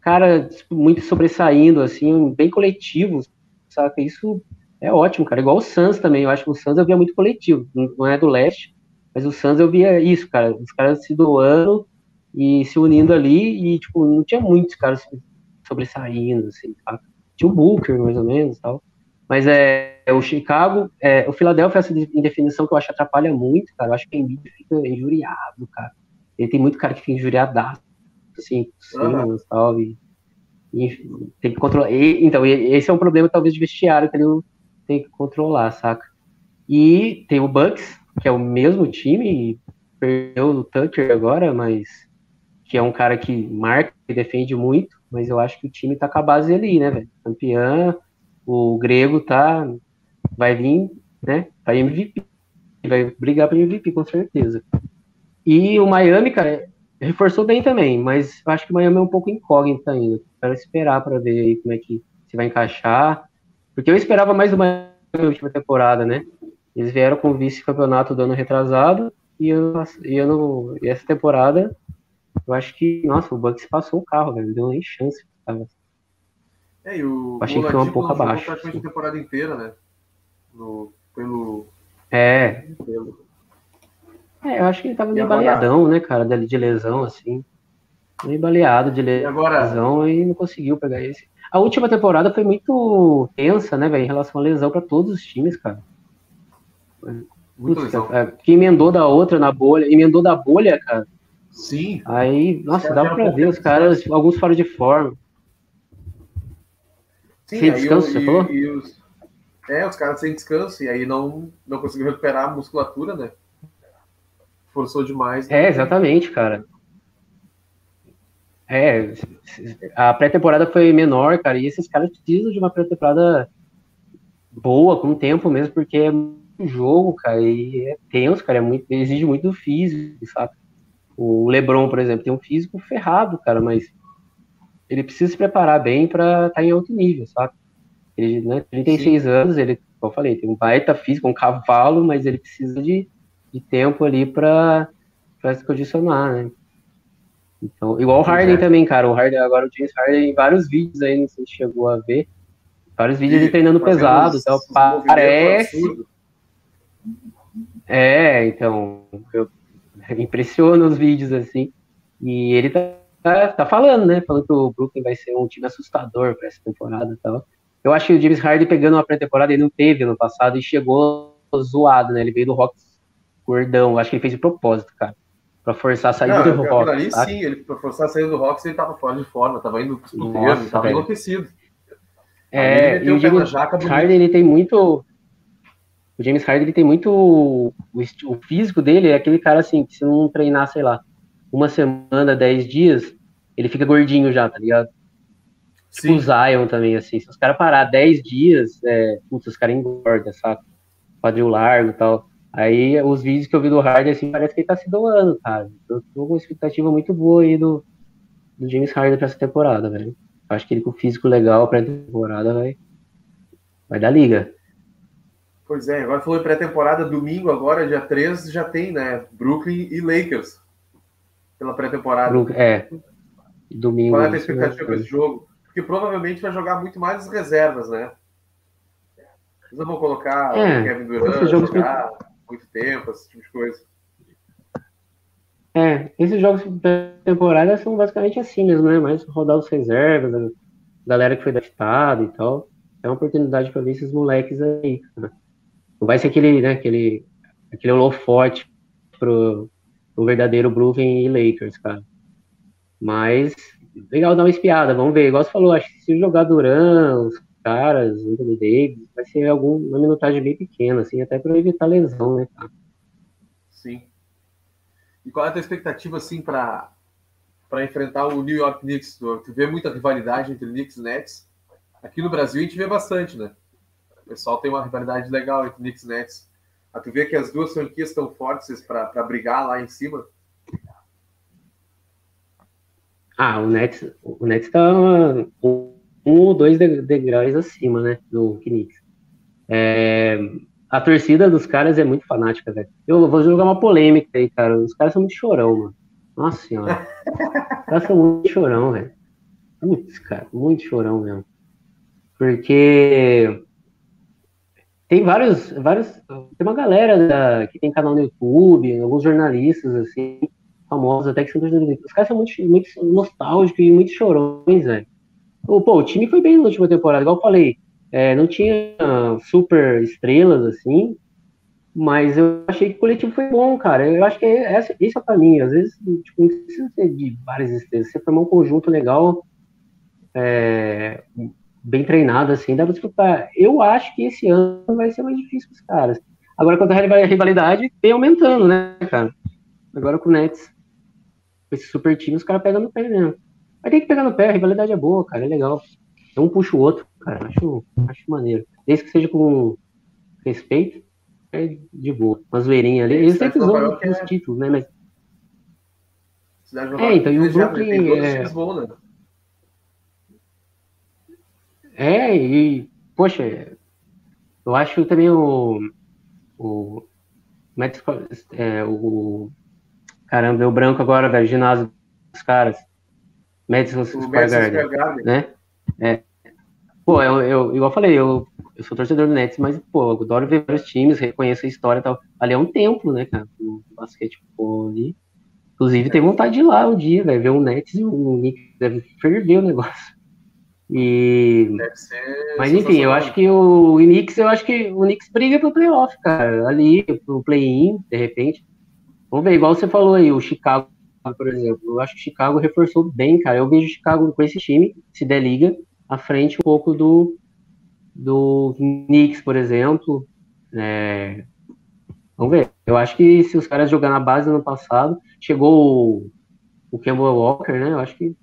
[SPEAKER 3] cara muito sobressaindo, assim, bem coletivo, saca? Isso é ótimo, cara. Igual o Suns também, eu acho que o Suns eu via muito coletivo, não é do leste, mas o Suns eu via isso, cara. Os caras se doando e se unindo ali e, tipo, não tinha muitos caras sobressaindo, assim, saca? Tinha o Booker, mais ou menos, tal. Mas é, é o Chicago, é, o Philadelphia, essa indefinição que eu acho que atrapalha muito, cara. Eu acho que o Embiid fica injuriado, cara. Ele tem muito cara que fica injuriadaço assim, uhum. tal, e, e, tem que controlar. E, então, esse é um problema talvez de vestiário que ele tem que controlar, saca? E tem o Bucks, que é o mesmo time, perdeu o Tucker agora, mas que é um cara que marca e defende muito, mas eu acho que o time tá com a base ali, né, velho? Campeã, o grego tá vai vir, né, vai MVP, vai brigar para MVP com certeza. E o Miami, cara, reforçou bem também, mas eu acho que o Miami é um pouco incógnito ainda. Quero esperar para ver aí como é que se vai encaixar. Porque eu esperava mais do Miami na última temporada, né? Eles vieram com vice-campeonato do ano retrasado e, eu, e, eu e essa temporada eu acho que, nossa, o Bucks passou o carro, velho, não deu nem chance. Cara.
[SPEAKER 2] É, e o,
[SPEAKER 3] achei
[SPEAKER 2] o
[SPEAKER 3] que foi um pouco abaixo.
[SPEAKER 2] praticamente a temporada inteira, né? No, pelo.
[SPEAKER 3] É. Pelo, é, eu acho que ele tava meio agora... baleadão, né, cara, de lesão, assim. Meio baleado de lesão e, agora... e não conseguiu pegar esse. A última temporada foi muito tensa, né, velho, em relação à lesão para todos os times, cara. Putz, cara, é, que emendou da outra na bolha, emendou da bolha, cara.
[SPEAKER 2] Sim.
[SPEAKER 3] Aí, nossa, dá pra ver os caras, alguns fora de forma.
[SPEAKER 2] Sim, sem descanso, você falou? E os, é, os caras sem descanso, e aí não, não conseguiu recuperar a musculatura, né? forçou demais.
[SPEAKER 3] Né? É, exatamente, cara. É, a pré-temporada foi menor, cara, e esses caras precisam de uma pré-temporada boa, com tempo mesmo, porque jogo, cara, e é tenso, cara, é muito, exige muito do físico, sabe? O LeBron, por exemplo, tem um físico ferrado, cara, mas ele precisa se preparar bem para estar tá em outro nível, sabe? Ele, né, 36 Sim. anos, ele, como eu falei, tem um baita físico, um cavalo, mas ele precisa de, de tempo ali para se condicionar, né? Então, igual o Harden é. também, cara. O Harden, agora o James Harden, em vários vídeos aí, não sei se chegou a ver. Vários vídeos ele treinando pesado, então parece. É, então, eu impressiono os vídeos assim. E ele tá, tá, tá, falando, né? Falando que o Brooklyn vai ser um time assustador para essa temporada e tal. Eu acho que o James Harden pegando uma pré-temporada, ele não teve no passado e chegou zoado, né? Ele veio do Rocks gordão. Acho que ele fez de propósito, cara para forçar a saída não, do Rocks.
[SPEAKER 2] Ali tá? sim, ele para forçar a saída do Rocks, ele tava fora de forma, tava indo pro termo, ele tava enlouquecido.
[SPEAKER 3] É, e o James Harden, ele tem muito o James Harden ele tem muito o, o, físico dele é aquele cara assim que se não treinar, sei lá, uma semana, dez dias, ele fica gordinho já, tá ligado? Sim. Tipo o Zion também, assim, se os caras parar dez dias, é, putz, os caras engordam, sabe? Quadril largo e tal. Aí os vídeos que eu vi do Harden, assim, parece que ele tá se doando, cara. Eu tô com uma expectativa muito boa aí do, do James Harden pra essa temporada, velho. Acho que ele com físico legal pra temporada vai, vai dar liga.
[SPEAKER 2] Pois é, agora falou pré-temporada, domingo, agora, dia 13, já tem, né? Brooklyn e Lakers pela pré-temporada.
[SPEAKER 3] É, domingo.
[SPEAKER 2] Qual é a expectativa para esse jogo? Porque provavelmente vai jogar muito mais as reservas, né? Eles não vão colocar é, o Kevin Durant jogar muito tempo, esse tipo de coisa.
[SPEAKER 3] É, esses jogos de temporada são basicamente assim mesmo, né? Mais rodar os reservas, a galera que foi draftada e tal. É uma oportunidade para ver esses moleques aí. Né? Não vai ser aquele, né, aquele, aquele holofote pro, pro verdadeiro Brooklyn e Lakers, cara. Mas legal dar uma espiada, vamos ver. Igual você falou, acho que se jogar Duran, os caras, Anthony Davis, vai ser alguma minutagem bem pequena, assim, até para evitar lesão, né, cara?
[SPEAKER 2] Sim. E qual é a tua expectativa, assim, para para enfrentar o New York Knicks? Tu vê muita rivalidade entre Knicks e Nets? Aqui no Brasil a gente vê bastante, né? Pessoal tem uma rivalidade legal entre Knicks e Nets. A tu vê que as duas franquias estão fortes para brigar lá em cima?
[SPEAKER 3] Ah, o Nets, o Nets tá um ou dois degraus acima, né, do Knicks. É, a torcida dos caras é muito fanática, velho. Eu vou jogar uma polêmica aí, cara. Os caras são muito chorão, mano. Nossa senhora. Os caras são muito chorão, velho. Putz, cara, muito chorão mesmo. Porque tem vários, vários. Tem uma galera da, que tem canal no YouTube, alguns jornalistas, assim, famosos até que são Os caras são muito, muito nostálgicos e muito chorões, velho. Pô, o time foi bem na última temporada, igual eu falei. É, não tinha super estrelas assim, mas eu achei que o coletivo foi bom, cara. Eu acho que esse, esse é o caminho. Às vezes, tipo, não precisa ter de várias estrelas. Você formar um conjunto legal, é, bem treinado, assim, dá pra disputar. Eu acho que esse ano vai ser mais difícil para os caras. Agora, quanto a rivalidade, vem aumentando, né, cara? Agora com o Nets, com esse super time, os caras pegam no pé mesmo. Mas tem que pegar no pé, a rivalidade é boa, cara, é legal. Um puxa o outro, cara, acho, acho maneiro. Desde que seja com respeito, é de boa. Uma zoeirinha ali. Eles sempre zoam os é... títulos, né? Mas... É, então, e o Brooklyn. É... é, e, poxa, eu acho também o. O. É, o caramba, deu branco agora, velho, ginásio dos caras. Madison Square Garden, né? É. Pô, eu, eu, igual eu falei, eu, eu sou torcedor do Nets, mas, pô, eu adoro ver vários times, reconheço a história e tal. Ali é um templo, né, cara? O basquete, pô, ali. Inclusive, tem vontade de ir lá um dia, velho, ver um Nets e um Knicks, deve ferver o negócio. E... Mas enfim, eu acho que o Knicks, eu acho que o Knicks briga pro playoff, cara. Ali, pro play-in, de repente. Vamos ver, igual você falou aí, o Chicago por exemplo. Eu acho que Chicago reforçou bem, cara. Eu vejo Chicago com esse time, se der liga, à frente um pouco do, do Knicks, por exemplo. É... Vamos ver. Eu acho que se os caras jogar na base no passado, chegou o, o Campbell Walker, né? Eu acho que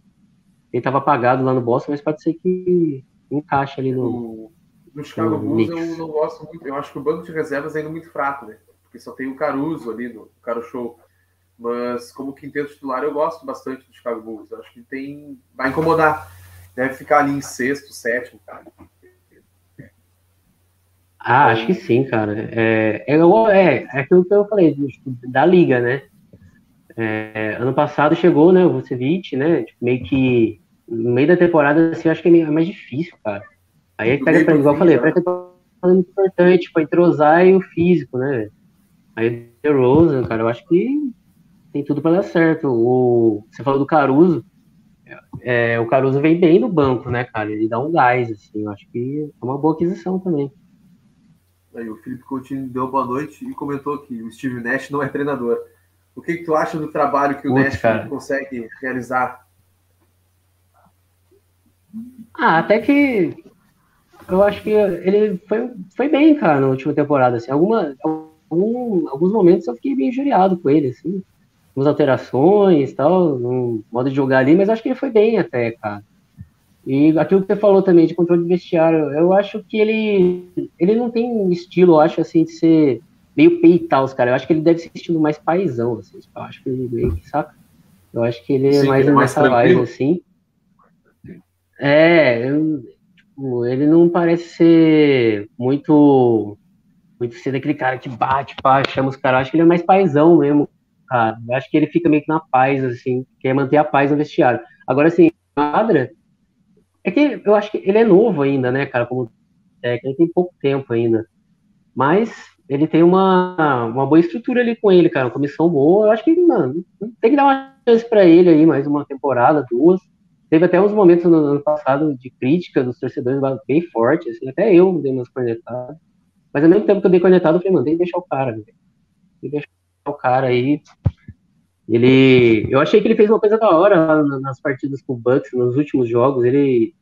[SPEAKER 3] ele estava apagado lá no Boston, mas pode ser que encaixe ali no,
[SPEAKER 2] No Chicago Bulls eu não gosto muito. Eu acho que o banco de reservas é ainda muito fraco, né? Porque só tem o Caruso ali no Caro Show. Mas como quinteto titular eu gosto bastante do Chicago Bulls. Eu acho que tem. Vai incomodar. Deve ficar ali em sexto, sétimo, cara.
[SPEAKER 3] Ah, acho que sim, cara. É, é, é, é aquilo que eu falei, da liga, né? É, ano passado chegou, né, o Vucevic, né? Tipo, meio que no meio da temporada, assim, eu acho que é mais difícil, cara. Aí é que pega pra, igual eu falei, parece que é muito importante, tipo, entrosar e o físico, né? Aí o Rosen, cara, eu acho que tem tudo para dar certo. O, você falou do Caruso, é, o Caruso vem bem no banco, né, cara? Ele dá um gás, assim, eu acho que é uma boa aquisição também.
[SPEAKER 2] Aí o Felipe Coutinho deu boa noite e comentou que o Steve Nash não é treinador. O que, que tu acha do trabalho que o Putz, Nash cara. consegue realizar?
[SPEAKER 3] Ah, até que eu acho que ele foi, foi bem, cara, na última temporada. Assim, alguma, algum, alguns momentos eu fiquei bem injuriado com ele, assim, umas alterações tal, no modo de jogar ali, mas acho que ele foi bem até, cara. E aquilo que você falou também de controle de vestiário, eu acho que ele, ele não tem um estilo, eu acho, assim, de ser meio peitar os caras. Eu acho que ele deve ser estilo mais paizão, assim. Eu acho que ele meio que, saca? Eu acho que ele é Sim, mais é nessa vibe, assim. É, eu, tipo, ele não parece ser muito. Muito ser daquele cara que bate, pá, chama os caras. Acho que ele é mais paizão mesmo, cara. Acho que ele fica meio que na paz, assim, quer manter a paz no vestiário. Agora, assim, quadra é que eu acho que ele é novo ainda, né, cara, como técnico, ele tem pouco tempo ainda. Mas ele tem uma, uma boa estrutura ali com ele, cara, uma comissão boa. Eu acho que, mano, tem que dar uma chance para ele aí, mais uma temporada, duas. Teve até uns momentos no ano passado de crítica dos torcedores bem forte, assim, até eu dei umas cornetadas. Mas ao mesmo tempo que eu dei cornetado, eu falei, que deixar o cara, velho. Tem deixar o cara aí. Ele. Eu achei que ele fez uma coisa da hora nas partidas com o Bucks, nos últimos jogos. Ele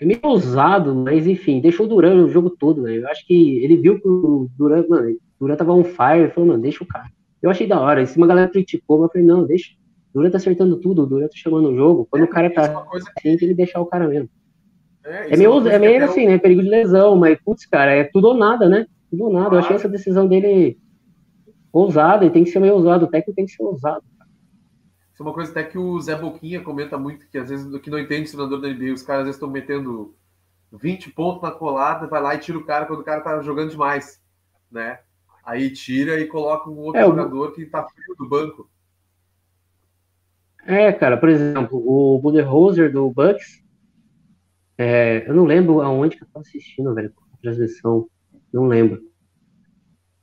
[SPEAKER 3] é meio ousado, mas enfim, deixou o Duran o jogo todo, né? Eu acho que ele viu que o Duran, mano, Duran tava on fire, falou, mano, deixa o cara. Eu achei da hora. Se uma galera criticou, eu falei, não, deixa. O Duran tá acertando tudo, o Duran tá chamando o jogo. Quando é, o cara tá assim, ele deixar o cara mesmo. É, é meio, é meio assim, né? Perigo de lesão, mas, putz, cara, é tudo ou nada, né? Tudo ou nada. Eu achei essa decisão dele ousada e tem que ser meio ousado. O técnico tem que ser ousado.
[SPEAKER 2] Isso é uma coisa até que o Zé Boquinha comenta muito, que às vezes que não entende o treinador da NBA, os caras às vezes estão metendo 20 pontos na colada, vai lá e tira o cara quando o cara tá jogando demais, né? Aí tira e coloca um outro é, jogador que tá frio do banco.
[SPEAKER 3] É, cara, por exemplo, o Budenholzer do Bucks, é, eu não lembro aonde que eu tava assistindo, velho, a transmissão, não lembro.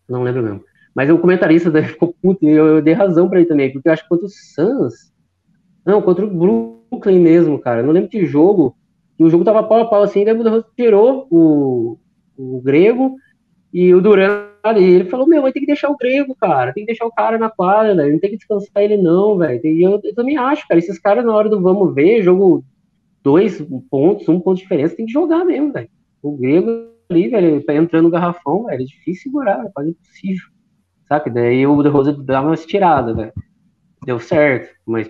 [SPEAKER 3] Não lembro mesmo. Mas o comentarista ficou puto eu, eu, dei razão para ele também, porque eu acho que contra o Suns. Não, contra o Brooklyn mesmo, cara. Eu não lembro de jogo. E o jogo tava pau a pau assim, daí o tirou o, o grego e o Duran. E ele falou: Meu, vai ter que deixar o grego, cara. Tem que deixar o cara na quadra, velho. Não tem que descansar ele, não, velho. E eu, eu, também acho, cara. Esses caras, na hora do vamos ver, jogo dois pontos, um ponto de diferença, tem que jogar mesmo, velho. O grego ali, velho, tá entrando no garrafão, velho. É difícil segurar, é quase impossível sabe? Daí o The Rose dava uma estirada, né? Deu certo, mas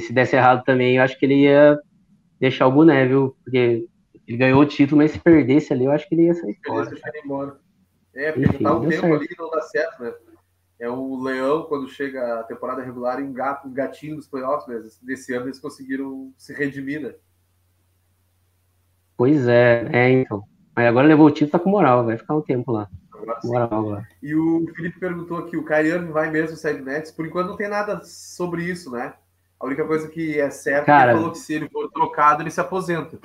[SPEAKER 3] se desse errado também, eu acho que ele ia deixar o boné, viu? Porque ele ganhou o título, mas se perdesse ali, eu acho que ele ia sair fora. embora.
[SPEAKER 2] É, porque Enfim, tá um tempo ali não dá certo, né? É o Leão, quando chega a temporada regular, engata um gatinho dos playoffs, mas desse ano eles conseguiram se redimir, né?
[SPEAKER 3] Pois é, é, então. Mas agora levou o título, tá com moral, vai ficar um tempo lá.
[SPEAKER 2] Agora E o Felipe perguntou aqui, o Kyrie vai mesmo sair do Nets? Por enquanto não tem nada sobre isso, né? A única coisa que é certa é que ele falou que se ele for trocado, ele se aposenta.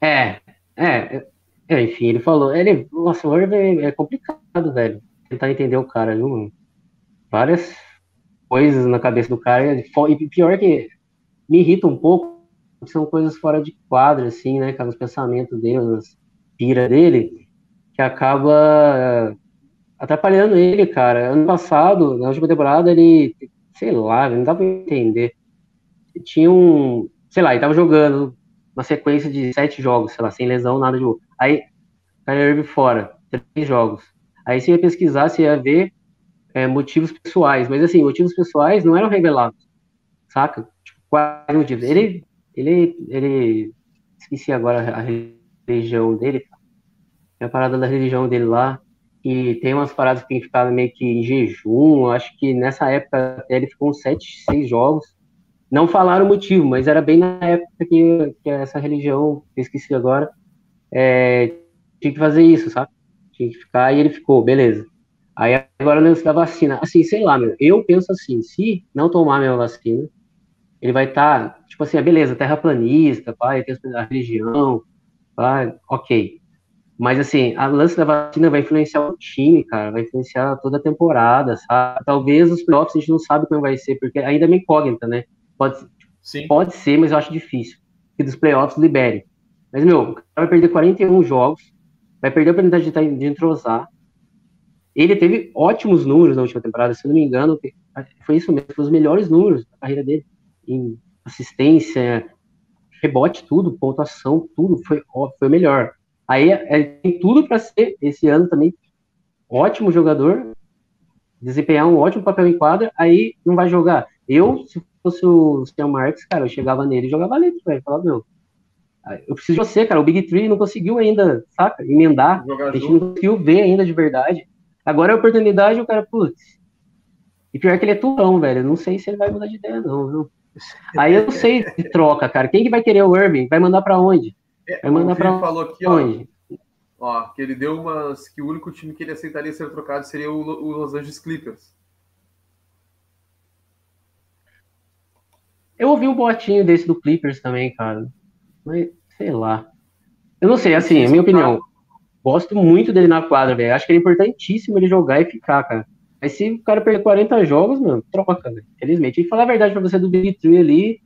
[SPEAKER 3] É, é, é enfim, ele falou, ele, nossa, o Irving é complicado, velho, tentar entender o cara, viu, Várias coisas na cabeça do cara, e pior que me irrita um pouco, são coisas fora de quadro, assim, né, cara, os pensamentos dele, as, pira dele, que acaba atrapalhando ele, cara. Ano passado, na última temporada, ele, sei lá, não dá pra entender. Tinha um, sei lá, ele tava jogando uma sequência de sete jogos, sei lá, sem lesão, nada de jogo. Aí, Kyrie Irving fora, três jogos. Aí você ia pesquisar, você ia ver é, motivos pessoais, mas assim, motivos pessoais não eram revelados, saca? Tipo, quais motivos? Ele, ele, ele, esqueci agora a religião dele, tem a parada da religião dele lá, e tem umas paradas que tem ficado meio que em jejum, acho que nessa época até ele ficou uns sete, seis jogos, não falaram o motivo, mas era bem na época que, que essa religião, esqueci agora, é, tinha que fazer isso, sabe? Tinha que ficar, e ele ficou, beleza. Aí agora o lance da vacina, assim, sei lá, meu, eu penso assim, se não tomar a minha vacina, ele vai estar, tá, tipo assim, ah, beleza, terraplanista, pai, tem a religião, pá, ok. Mas assim, a lance da vacina vai influenciar o time, cara, vai influenciar toda a temporada, sabe? Talvez os playoffs a gente não sabe como vai ser, porque ainda é meio incógnita, né? Pode, Sim. pode ser, mas eu acho difícil que dos playoffs libere. Mas, meu, o cara vai perder 41 jogos, vai perder a oportunidade de, de entrosar. Ele teve ótimos números na última temporada, se eu não me engano, foi isso mesmo, foi os melhores números da carreira dele em assistência, rebote, tudo, pontuação, tudo, foi, foi melhor. Aí é, tem tudo para ser, esse ano também, ótimo jogador, desempenhar um ótimo papel em quadra, aí não vai jogar. Eu, se fosse o Sam Marques, cara, eu chegava nele e jogava letra, velho. Falava, meu, eu preciso de você, cara. O Big Three não conseguiu ainda, saca? Emendar. a gente não conseguiu ver ainda de verdade. Agora é a oportunidade, o cara, putz. E pior que ele é turão, velho. Eu não sei se ele vai mudar de ideia, não, viu? Aí eu não sei de troca, cara. Quem que vai querer o Irving? Vai mandar para onde?
[SPEAKER 2] É, vai mandar para falou aqui, onde? Ó, ó, que ele deu umas que o único time que ele aceitaria ser trocado seria o, o Los Angeles Clippers.
[SPEAKER 3] Eu ouvi um boatinho desse do Clippers também, cara. Mas, sei lá. Eu não sei, assim, a minha opinião. Gosto muito dele na quadra, velho. Acho que é importantíssimo ele jogar e ficar, cara. Mas se o cara perder 40 jogos, mano, troca, né? Felizmente. E falar a verdade pra você do Big Tree ali,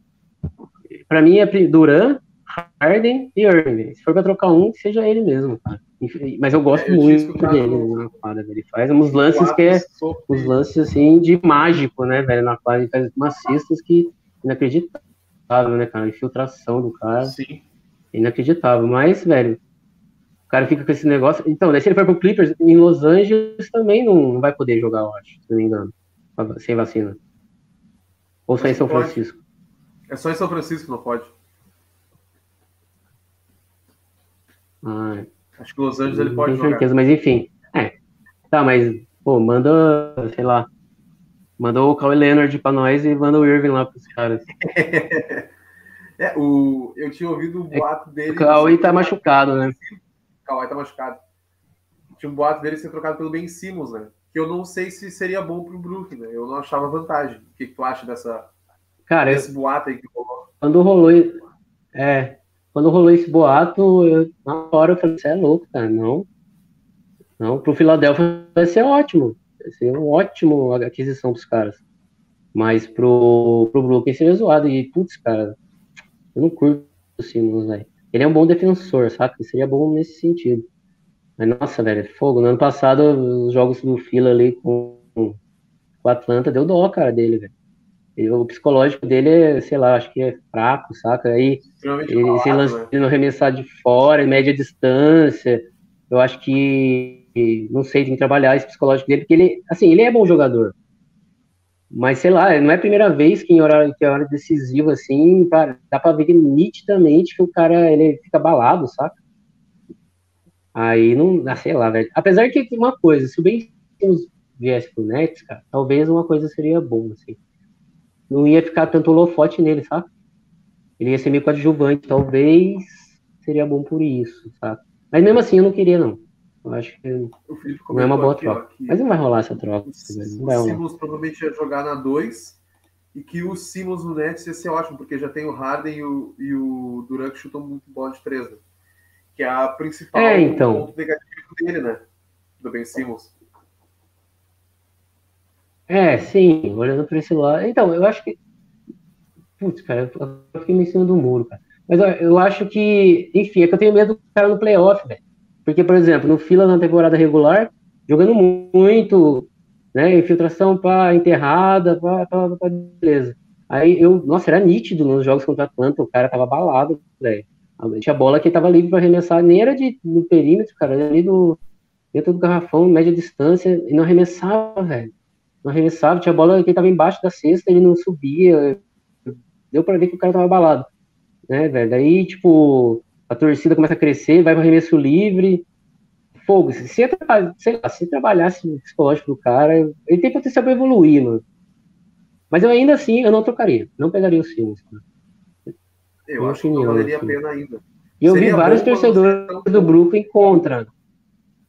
[SPEAKER 3] pra mim é Duran, Harden e Irving. Se for pra trocar um, seja ele mesmo, cara. Mas eu gosto é, eu muito dele na quadra. Ele faz uns lances que é. Uns lances assim de mágico, né, velho? Na quadra. Ele faz umas cestas que inacreditável, né, cara? A infiltração do cara. Sim. Inacreditável. Mas, velho, cara fica com esse negócio. Então, se ele for pro Clippers, em Los Angeles também não, não vai poder jogar, eu acho, se não me engano. Sem vacina. Ou só em São pode. Francisco.
[SPEAKER 2] É só em São Francisco, não pode.
[SPEAKER 3] Ah,
[SPEAKER 2] acho que Los Angeles ele pode jogar. certeza,
[SPEAKER 3] mas enfim. É. Tá, mas, pô, manda, sei lá. Manda o Kawhi Leonard pra nós e manda o Irving lá pros caras.
[SPEAKER 2] é, o, eu tinha ouvido o é boato é, dele.
[SPEAKER 3] O Kawhi tá machucado, né?
[SPEAKER 2] Kawhi tá machucado. Tinha um boato dele ser trocado pelo Ben Simmons, né? Que eu não sei se seria bom pro Brooklyn, né? Eu não achava vantagem. O que, que tu acha dessa,
[SPEAKER 3] Cara,
[SPEAKER 2] desse eu... boato aí que rolou?
[SPEAKER 3] Quando rolou. É. Quando rolou esse boato, eu, na hora eu falei, você é louco, cara. Não. Não, pro Philadelphia vai ser ótimo. Vai ser uma ótima aquisição dos caras. Mas pro, pro Brooklyn seria zoado. E, putz, cara, eu não curto o Simmons, velho. Ele é um bom defensor, sabe? Ele seria bom nesse sentido. Mas, nossa, velho, é fogo. No ano passado, os jogos do Fila ali com, com o Atlanta deu dó, cara, dele, velho. o psicológico dele é, sei lá, acho que é fraco, saca? Aí ele se lança né? no arremessar de fora, em média distância. Eu acho que, não sei, tem que trabalhar esse psicológico dele, porque ele, assim, ele é bom jogador. Mas sei lá, não é a primeira vez que em hora, que é hora decisiva, assim, cara, dá pra ver nitidamente que o cara ele fica balado, saca? Aí não. Ah, sei lá, velho. Apesar que uma coisa, se o Ben Simmons viesse pro Nets, cara, talvez uma coisa seria boa, assim. Não ia ficar tanto holofote nele, sabe? Ele ia ser meio coadjuvante, talvez seria bom por isso, sabe? Mas mesmo assim eu não queria, não. Eu acho que não é uma boa aqui, troca. Ó, Mas não vai rolar essa troca.
[SPEAKER 2] O, o Simmons provavelmente ia jogar na 2 e que o Simmons no Nets ia ser ótimo, porque já tem o Harden e o, e o Durant que chutam muito bola de 3, né? Que é a principal
[SPEAKER 3] é, então.
[SPEAKER 2] ponto negativo dele, né? Do Ben Simmons.
[SPEAKER 3] É, sim, olhando para esse lado. Então, eu acho que. Putz, cara, eu fiquei me em cima do muro, cara. Mas eu acho que, enfim, é que eu tenho medo do cara no playoff, velho. Porque, por exemplo, no fila na temporada regular, jogando muito, né? Infiltração para enterrada, pá, beleza. Aí eu, nossa, era nítido nos jogos contra Atlanta, o cara tava balado, velho. Tinha bola que tava livre para arremessar, nem era de, no perímetro, cara, era ali no, dentro do garrafão, média distância, e não arremessava, velho. Não arremessava, tinha bola que tava embaixo da cesta, ele não subia. Deu para ver que o cara tava balado, né, velho? Aí, tipo, a torcida começa a crescer, vai para arremesso livre. Fogo, se, se, sei lá, se trabalhasse no psicológico do cara, ele tem potencial para evoluir, mano. Mas eu ainda assim, eu não trocaria. Não pegaria o Simmons.
[SPEAKER 2] Eu acho opinião, que não valeria assim. a pena ainda.
[SPEAKER 3] E eu Seria vi vários torcedores do Brooklyn contra.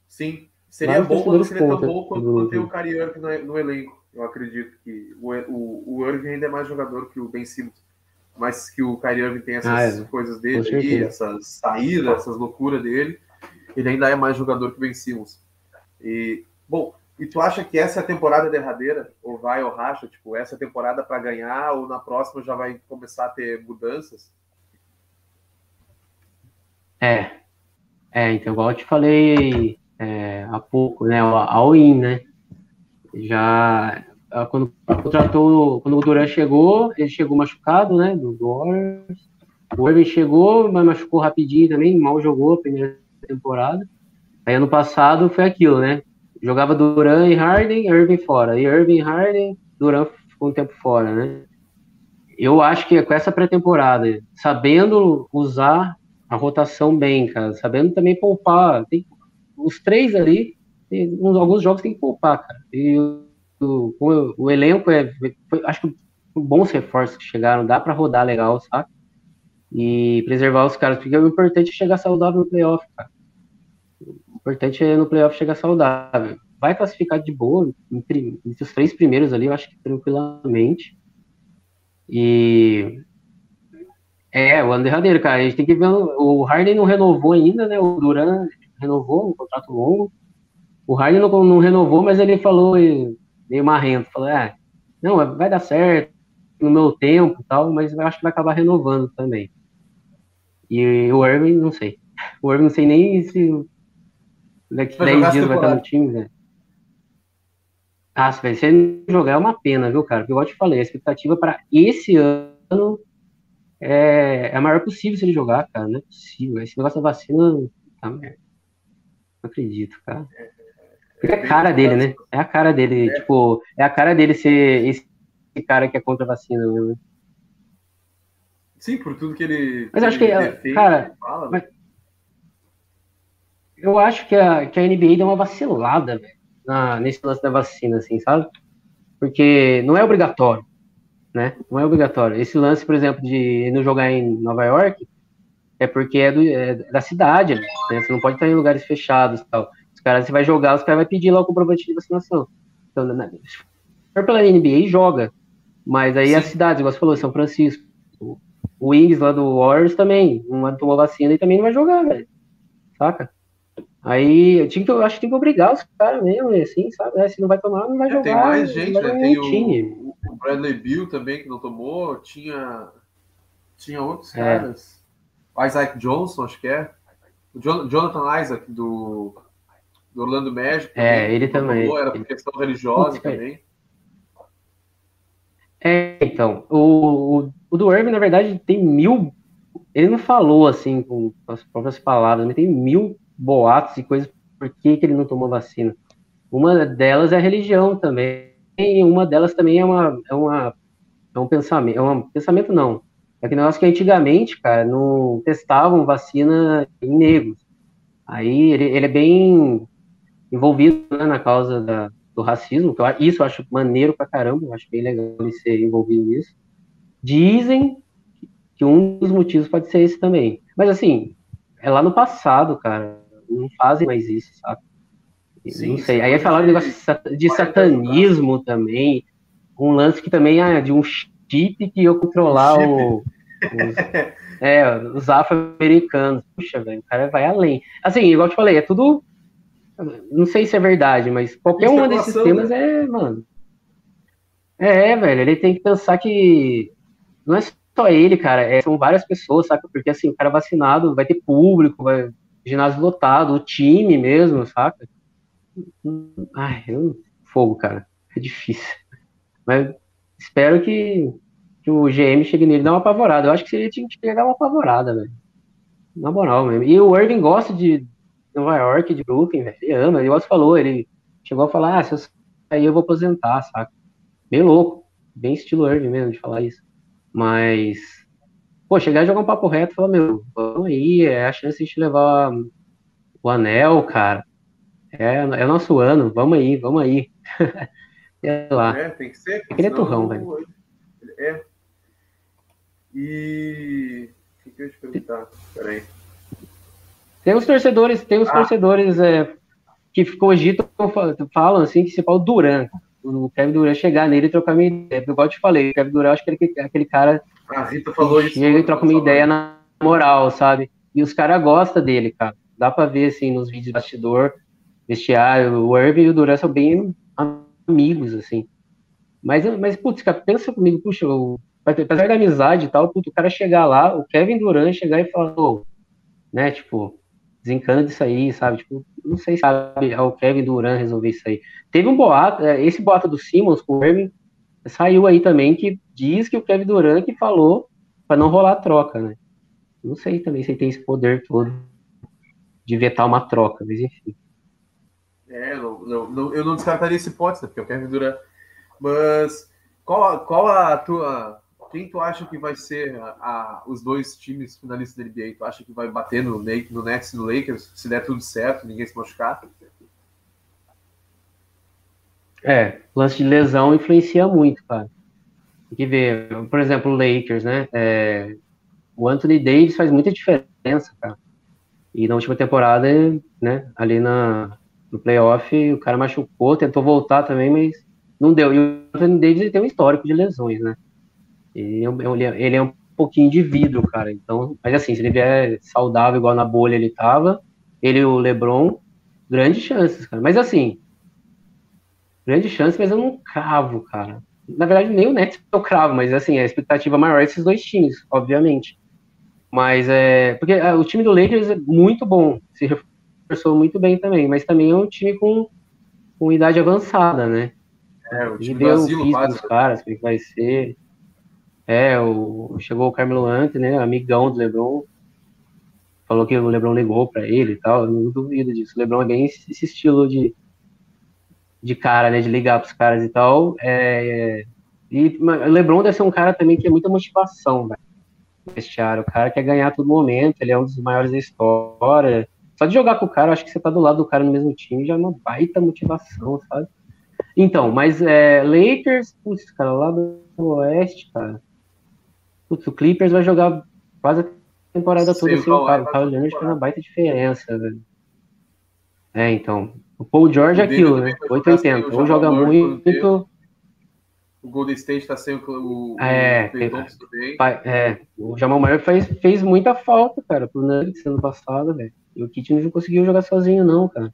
[SPEAKER 2] Sim. Seria vários bom quando seria tão bom quanto ter o Kyrie Irving no, no, elenco. Eu acredito que o, o, o Irving ainda é mais jogador que o Ben Simmons. Mas que o Kyrie Irving tem essas ah, é. coisas dele aí, essas saídas, essas loucuras dele. Ele ainda é mais jogador que o Ben Simmons. E, bom, e tu acha que essa é a temporada derradeira? Ou vai ou racha? Tipo, essa é temporada para ganhar ou na próxima já vai começar a ter mudanças?
[SPEAKER 3] É. É, então, igual eu te falei é, há pouco, né? A all-in, né? Já quando contratou, quando o Duran chegou, ele chegou machucado, né? Do Warriors. O Irving chegou, mas machucou rapidinho também, mal jogou a primeira temporada. Aí ano passado foi aquilo, né? Jogava Duran e Harden, Irving fora. E Irving e Harden, Duran ficou um tempo fora, né? Eu acho que com essa pré-temporada, sabendo usar a rotação bem, cara, sabendo também poupar, tem, os três ali, tem, alguns jogos tem que poupar, cara. E o, o, elenco é, foi, acho que bons reforços que chegaram, dá para rodar legal, sabe? E preservar os caras, porque o importante é chegar saudável no playoff, cara. O importante é no playoff chegar saudável. Vai classificar de boa, entre, entre os três primeiros ali, eu acho que tranquilamente. E é, o ano derradeiro, cara. A gente tem que ver. O Harden não renovou ainda, né? O Duran renovou um contrato longo. O Harden não, não renovou, mas ele falou meio marrento, falou, é, não, vai dar certo no meu tempo e tal, mas acho que vai acabar renovando também. E o Irving, não sei. O Irving não sei nem se daqui 10 dias vai estar no time, né? Ah, se vai ser jogar é uma pena, viu, cara? Porque eu te falei, a expectativa para esse ano é, é a maior possível se ele jogar, cara. Não é possível. Esse negócio da vacina. Tá merda. Não acredito, cara. É a cara dele, né? É a cara dele, é. tipo, é a cara dele ser esse cara que é contra a vacina, né?
[SPEAKER 2] Sim, por tudo que ele.
[SPEAKER 3] Mas acho que, defende, cara, fala, né? eu acho que a, que a NBA deu uma vacilada, velho, nesse lance da vacina, assim, sabe? Porque não é obrigatório, né? Não é obrigatório. Esse lance, por exemplo, de não jogar em Nova York, é porque é, do, é da cidade, né? Você não pode estar em lugares fechados e tal caras, você vai jogar, os caras vão pedir lá o comprovante de vacinação. Então, né, se for pela NBA, joga. Mas aí Sim. as cidades, igual você falou, São Francisco, o Wings lá do Warriors também, não tomou vacina e também não vai jogar, velho. Saca? Aí eu, tinha que, eu acho que tem que obrigar os caras mesmo, assim, sabe? É, se não vai tomar, não vai é, jogar.
[SPEAKER 2] Tem mais gente, né? Tem o, o, Bradley Bill também, que não tomou. Tinha, tinha outros é. caras. O Isaac Johnson, acho que é. O Jonathan Isaac, do, do Orlando Magic.
[SPEAKER 3] É, ele também.
[SPEAKER 2] Era por questão religiosa também.
[SPEAKER 3] É, então, o, o, o do Irving, na verdade, tem mil. Ele não falou assim com as próprias palavras, mas tem mil boatos e coisas por que, que ele não tomou vacina. Uma delas é a religião também, e uma delas também é uma, é uma é um pensamento, é um pensamento não. É que negócio que antigamente, cara, não testavam vacina em negros. Aí ele, ele é bem envolvido né, na causa da, do racismo, que eu, isso eu acho maneiro pra caramba, eu acho bem legal ele ser envolvido nisso. Dizem que um dos motivos pode ser esse também. Mas assim, é lá no passado, cara. Não fazem mais isso, sabe? Sim, não sei. Aí falaram de, de satanismo também. Um lance que também é de um chip que eu controlar o, os, é, os afro-americanos. Puxa, velho, o cara vai além. Assim, igual eu te falei, é tudo não sei se é verdade, mas qualquer um desses temas né? é, mano. É, velho, ele tem que pensar que não é só ele, cara, é, são várias pessoas, saca? Porque assim, o cara vacinado vai ter público, vai ginásio lotado, o time mesmo, saca? Ai, eu, fogo, cara. É difícil. Mas espero que, que o GM chegue nele e dê uma apavorada. Eu acho que ele tinha que pegar uma apavorada, velho. Na moral mesmo. E o Irving gosta de, Nova York, de Brooklyn, velho. Ele ama. Ele você falou, ele chegou a falar, ah, se eu sair eu vou aposentar, saca? Bem louco. Bem estilo Irving mesmo de falar isso. Mas pô, chegar e jogar um papo reto e falar, meu, vamos aí, é a chance de a gente levar o anel, cara. É, é o nosso ano, vamos aí, vamos aí. Sei lá.
[SPEAKER 2] É, tem que ser.
[SPEAKER 3] Aquele é turrão, velho.
[SPEAKER 2] É. E. O que eu ia te perguntar? Peraí.
[SPEAKER 3] Tem os torcedores, tem os ah. torcedores é, que cogitam, falam assim, que se fala o Duran, o Kevin Durant chegar nele e trocar minha ideia. Igual eu te falei, o Kevin Durant acho que ele, aquele cara.
[SPEAKER 2] Rita falou
[SPEAKER 3] isso. Chega e troca uma ideia na moral, sabe? E os caras gostam dele, cara. Dá pra ver, assim, nos vídeos de bastidor, vestiário, o Irving e o Durant são bem amigos, assim. Mas, mas putz, cara, pensa comigo, puxa, o, apesar da amizade e tal, putz, o cara chegar lá, o Kevin Durant chegar e falar, oh, né, tipo, desencana disso aí, sabe? Tipo, não sei se sabe o Kevin Durant resolver isso aí. Teve um boato, é, esse boato do Simmons com o Irving saiu aí também que diz que o Kevin Durant que falou para não rolar troca, né? Não sei também se ele tem esse poder todo de vetar uma troca, mas enfim.
[SPEAKER 2] É, não, não, não, eu não descartaria esse hipótese, porque o Kevin Durant. Mas qual, qual a tua quem tu acha que vai ser a, a, os dois times finalistas da NBA? Tu acha que vai bater no, no Nets e no Lakers, se der tudo certo, ninguém se machucar?
[SPEAKER 3] É, lance de lesão influencia muito, cara. Tem que ver, por exemplo, o Lakers, né? É, o Anthony Davis faz muita diferença, cara. E na última temporada, né, ali na, no playoff, o cara machucou, tentou voltar também, mas não deu. E o Anthony Davis tem um histórico de lesões, né? Ele é, ele é um pouquinho de vidro, cara. Então, mas assim, se ele vier saudável, igual na bolha ele tava, ele e o LeBron, grandes chances, cara. Mas assim, grande chance, mas eu não cravo, cara. Na verdade, nem o Nets eu cravo, mas assim, a expectativa maior é esses dois times, obviamente. Mas é. Porque ah, o time do Lakers é muito bom, se reforçou muito bem também, mas também é um time com, com idade avançada, né?
[SPEAKER 2] É, o time e deu o físico
[SPEAKER 3] dos caras, o que vai ser. É, o, chegou o Carmelo Anthony, né, amigão do LeBron, falou que o LeBron ligou para ele e tal, eu não duvido disso. O LeBron é bem esse estilo de, de cara, né, de ligar pros caras e tal. É, e o LeBron deve ser um cara também que é muita motivação, velho. Vestiário, o cara quer ganhar a todo momento, ele é um dos maiores da história. Só de jogar com o cara, acho que você tá do lado do cara no mesmo time já é uma baita motivação, sabe? Então, mas é, Lakers, putz, cara, lá do Oeste, cara, Putz, o Clippers vai jogar quase a temporada toda sem o Kyle. O Kyle Leonard faz uma baita diferença, velho. É, então. O Paul George é aquilo, né? 880. Ou joga muito.
[SPEAKER 2] O Golden State tá sem o.
[SPEAKER 3] É, é, o Jamal Murray fez, fez muita falta, cara, pro Nuggets ano passado, velho. E o Kit não conseguiu jogar sozinho, não, cara.